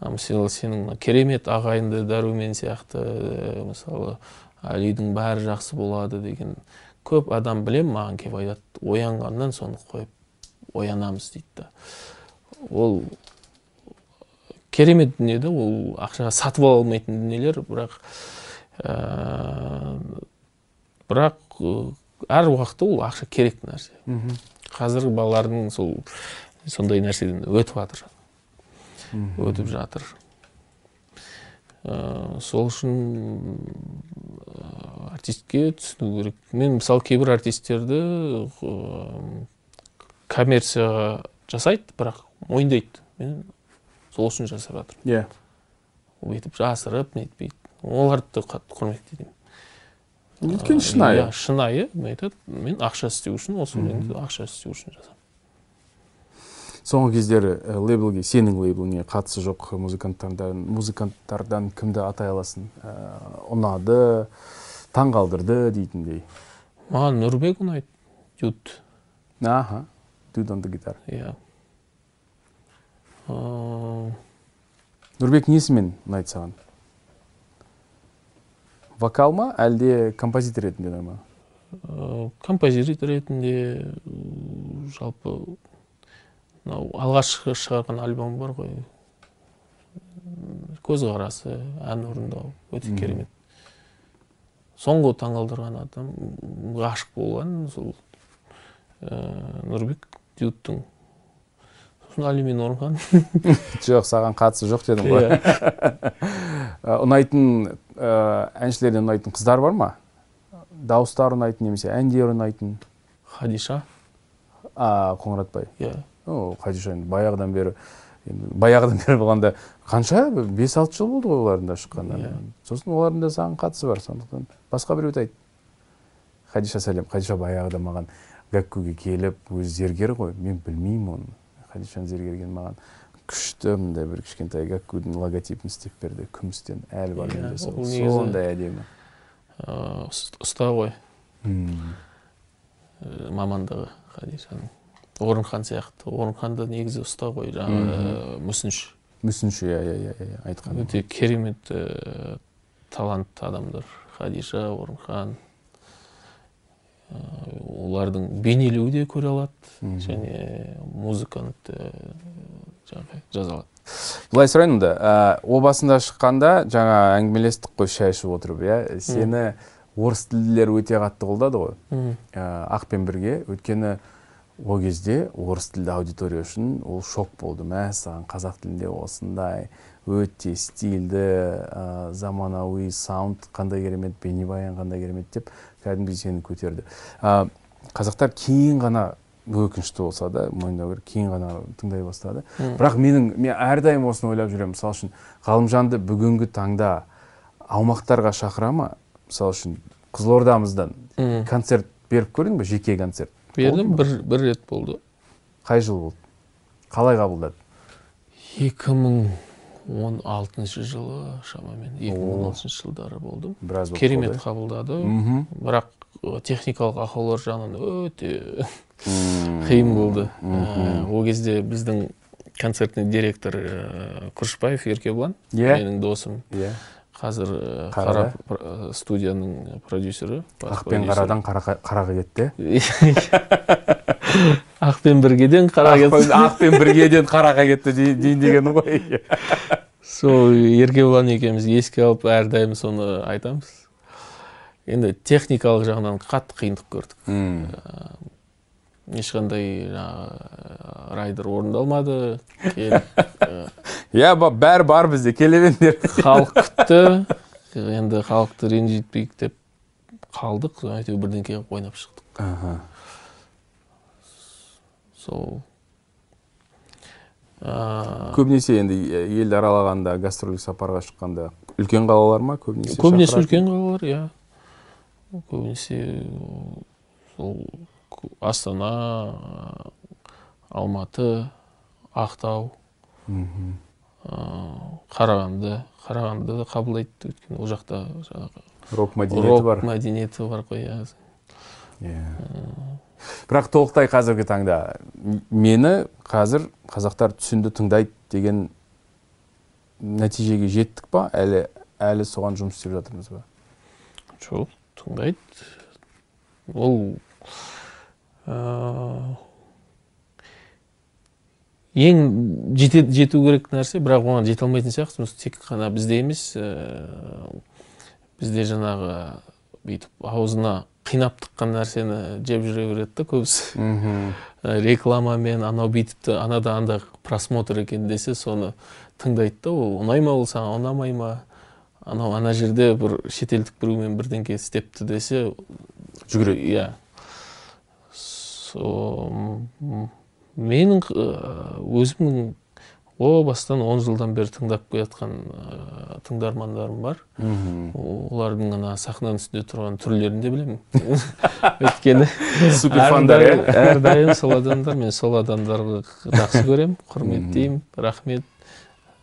Мысалы сенің мына керемет ағайынды дәрумен сияқты ә, мысалы әлидің бәрі жақсы болады деген көп адам білем маған келіп айтады оянғаннан соны қойып оянамыз дейді да. Ол керемет дүние да ол ақшаға сатып ала алмайтын дүниелер бірақ ә, бірақ әр уақытта ол ақша керек нәрсе. Мхм, қазіргі балалардың сол сондай нәрседен өтіп жатыр. Өтіп жатыр. Ә, сол үшін ә, артистке түсіну керек. Мен мысалы кейбір артистерді ә, коммерцияға жасайды бірақ мойындайды. Мен сол үшін жасап жатырмын. Иә. Өйтіп жасырып нетпейді оларды да қатты құрметтеймін өйткені шынайы. иә шынайы мен айтады мен ақша істеу үшін осы өлеңді ақша істеу үшін жазамын соңғы кездері ә, лейблге сенің лейбліңе қатысы жоқ музыканттардан музыканттардан кімді атай аласың? Ә, ұнады таңғалдырды дейтіндей. Маған нұрбек ұнайды дюд. Аха on the guitar. Иә. Ыыы, нұрбек несімен ұнайды саған? Вокал ма әлде композитор ретінде ма? композитор ретінде жалпы мынау алғашқы шығарған альбомы бар ғой. Көзқарасы ән орындау өте керемет. Соңғы таңғалдырған адам ғашық болған сол ә, нұрбек дюдтың сосын али мен орынхан жоқ саған қатысы жоқ дедім ғой. Иә. Ә, ұнайтын әншілерден ұнайтын қыздар бар ма? Дауыстары ұнайтын немесе әндері ұнайтын? Хадиша. А қоңыратбай. Иә. О хадиша енді баяғыдан бері енді баяғыдан бері болғанда қанша? бес алты жыл болды ғой олардың да шыққанына Иә. сосын олардың да саған қатысы бар сондықтан басқа біреуді айт хадиша сәлем хадиша баяғыда маған гәккуге келіп өзі зергер ғой. Мен білмеймін оны. Хадишаның зергергені маған күшті мындай бір кішкентай гәккудің логотипін істеп берді. Күмістен әлі бар Иә, менде сол. ол сондай әдемі. Ә, ұс- ұста ғой. Ә, мамандығы хадишаның. Орынхан сияқты. Орынхан да негізі ұста ғой жаңағы мүсінші. Мүсінші иә иә иә иә айтқан. Өте керемет ә, талантты адамдар. Хадиша орынхан. Ә, олардың бейнелеуі де көре алады және музыканы да жаңағы жаза алады. Былай сұрайын онда ә, о басында шыққанда жаңа әңгімелестік қой шай ішіп отырып иә? Сені орыс тілділер өте қатты қолдады ғой. Ақпен бірге. Өйткені ол кезде орыс тілді аудитория үшін ол шок болды. Мәссаған қазақ тілінде осындай өте стильді ә, заманауи саунд қандай керемет бейнебаян қандай керемет деп кәдімгідей сені көтерді. Ә, қазақтар кейін ғана өкінішті болса да мойындау керек кейін ғана тыңдай бастады. Мм. бірақ менің мен әрдайым осыны ойлап жүремін. Мысалы үшін ғалымжанды бүгінгі таңда аумақтарға шақыра ма? Мысалы үшін қызылордамыздан Мм. концерт беріп көрдің бе? Жеке концерт. Бердім бір, бір рет болды. Қай жыл болды? Қалай қабылдады? 2016 жылы шамамен 2016 жылдары болдым. Біраз керемет қабылдады. Бірақ техникалық ақаулар жағынан өте қиын болды. Ә, ол кезде біздің концертный директор ә, күрішбаев еркебұлан Иә. менің досым. Иә. Қазір Қарада. қара пр- студияның продюсері бас ақ пен продюсері. қарадан қараға кетті ақ пен біргеден қара кетті пен- ақ пен біргеден қараға кетті дей- дейін дегенім ғой сол еркебұлан екеуміз еске алып әрдайым соны айтамыз енді техникалық жағынан қатты қиындық көрдік. Ешқандай жаңағы райдер орындалмады. Иә бәрі бар бізде келе беріңдер халық күтті. Енді халықты ренжітпейік деп қалдық. Әйтеуір бірдеңке қылып ойнап шықтық. Сол. Көбінесе енді ел аралағанда гастрольдік сапарға шыққанда үлкен қалалар ма? Көбінесе көбінесе үлкен қалалар иә. Көбінесе сол астана алматы ақтау. Қарағанды қарағанды да қабылдайды өйткені ол жақта жаңағы рок мәдениеті рок бар. мәдениеті бар ғой иә. Иә. бірақ толықтай қазіргі таңда мені қазір қазақтар түсінді тыңдайды деген нәтижеге жеттік па? Әлі әлі соған жұмыс істеп жатырмыз ба? Жоқ тыңдайды. Ол ең жете, жету керек нәрсе бірақ оған жете алмайтын сияқтымыз. Тек қана бізде емес ә, бізде жаңағы бүйтіп аузына қинап тыққан нәрсені жеп жүре береді да көбісі. Мхм. Ә, рекламамен анау бүйтіпті анада анда просмотр екен десе соны тыңдайды да ол. Ұнай ма ол саған ұнамай ма? Анау ана жерде бір шетелдік біреумен бірдеңке істепті десе жүгіреді. иә. Менің ы, өзімнің о бастан он жылдан бері тыңдап келе жатқан ы, тыңдармандарым бар. Олардың ана сахнаның үстінде тұрған түрлерін де білемін. Өйткені суперфандар иә? әрдайым сол адамдар мен сол адамдарды жақсы көремін құрметтеймін рахмет.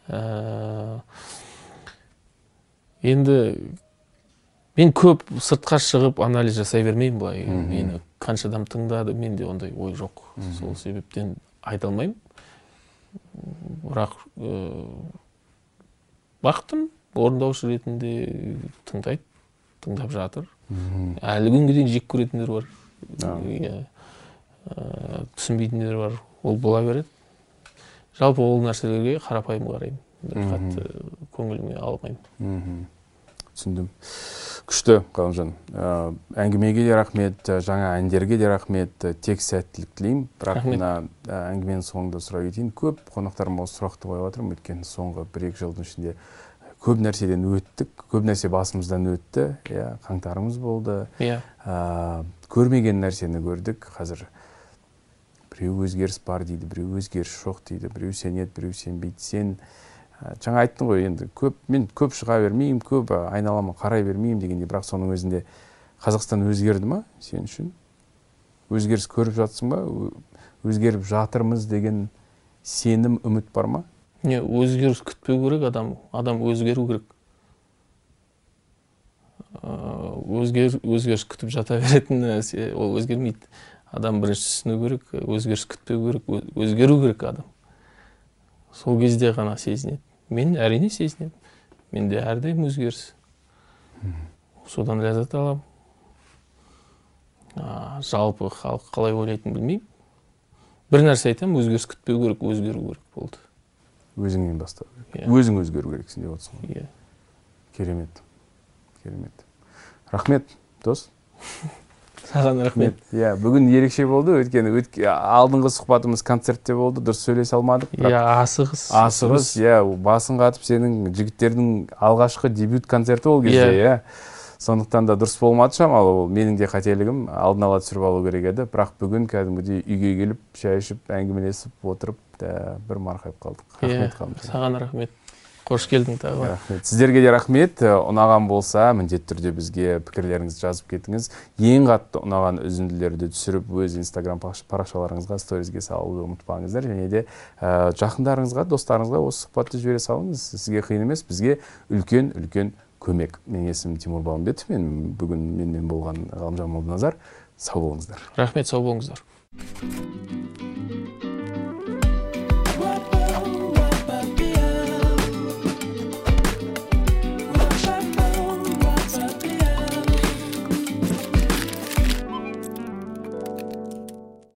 Ә, енді мен көп сыртқа шығып анализ жасай бермеймін былай. Мені қанша адам тыңдады менде ондай ой жоқ сол себептен айта алмаймын. Бірақ ә, бақыттымын орындаушы ретінде тыңдайды тыңдап жатыр. Әлі күнге дейін жек көретіндер бар. Иә. Ә, түсінбейтіндер бар ол бола береді. Жалпы ол нәрселерге қарапайым қараймын. Қатты көңіліме алмаймын. Мхм. Түсіндім. Күшті ғалымжан ә, әңгімеге де рахмет ә, жаңа әндерге де рахмет ә, тек сәттілік тілеймін. Бірақ мына әңгіменің соңында сұрай кетейін көп қонақтарыма осы сұрақты қойып жатырмын өйткені соңғы бір екі жылдың ішінде көп нәрседен өттік көп нәрсе басымыздан өтті. Иә қаңтарымыз болды. Иә. Ә, көрмеген нәрсені көрдік. Қазір біреу өзгеріс бар дейді біреу өзгеріс жоқ дейді біреу сенеді біреу сенбейді. Сен жаңа айттың ғой енді көп мен көп шыға бермеймін көп ә, айналама қарай бермеймін дегендей бірақ соның өзінде қазақстан өзгерді ма сен үшін? Өзгеріс көріп жатсың ба? Өзгеріп жатырмыз деген сенім үміт бар ма? Не өзгеріс күтпеу керек адам адам өзгеру керек. Ыыы өзгер өзгеріс күтіп жата беретін ол өзгермейді. Адам бірінші түсіну керек өзгеріс күтпеу керек өзгеру керек адам. Сол кезде ғана сезінеді. Мен әрине сезінемін. Менде әрдайым өзгеріс. Содан ләззат аламын жалпы халық қалай ойлайтынын білмеймін. Бір нәрсе айтамын өзгеріс күтпеу керек өзгеру керек болды. Өзіңнен бастау керек Иә. өзің өзгеру керексің деп отырсың ғой. Иә. Керемет. Керемет. Рахмет дос. саған рахмет. Иә бүгін ерекше болды өйткені алдыңғы сұхбатымыз концертте болды дұрыс сөйлесе алмадық иә асығыс асығыс иә басын қатып сенің жігіттердің алғашқы дебют концерті ол кезде Иә. сондықтан да дұрыс болмады шамалы ол менің де қателігім алдын ала түсіріп алу керек еді. Бірақ бүгін кәдімгідей үйге келіп шай ішіп әңгімелесіп отырып бір марқайып қалдық. Рахмет саған рахмет. Қош келдің тағы. Рахмет. Сіздерге де рахмет. Ә, ұнаған болса міндетті түрде бізге пікірлеріңізді жазып кетіңіз. Ең қатты ұнаған үзінділерді түсіріп өз инстаграм парақш- парақшаларыңызға сторизге салуды ұмытпаңыздар. Және де ә, жақындарыңызға достарыңызға осы сұхбатты жібере салыңыз. Сізге қиын емес бізге үлкен үлкен көмек. Менің есімім тимур балымбетов. Мен бүгін менімен болған ғалымжан молданазар сау болыңыздар. Рахмет сау болыңыздар.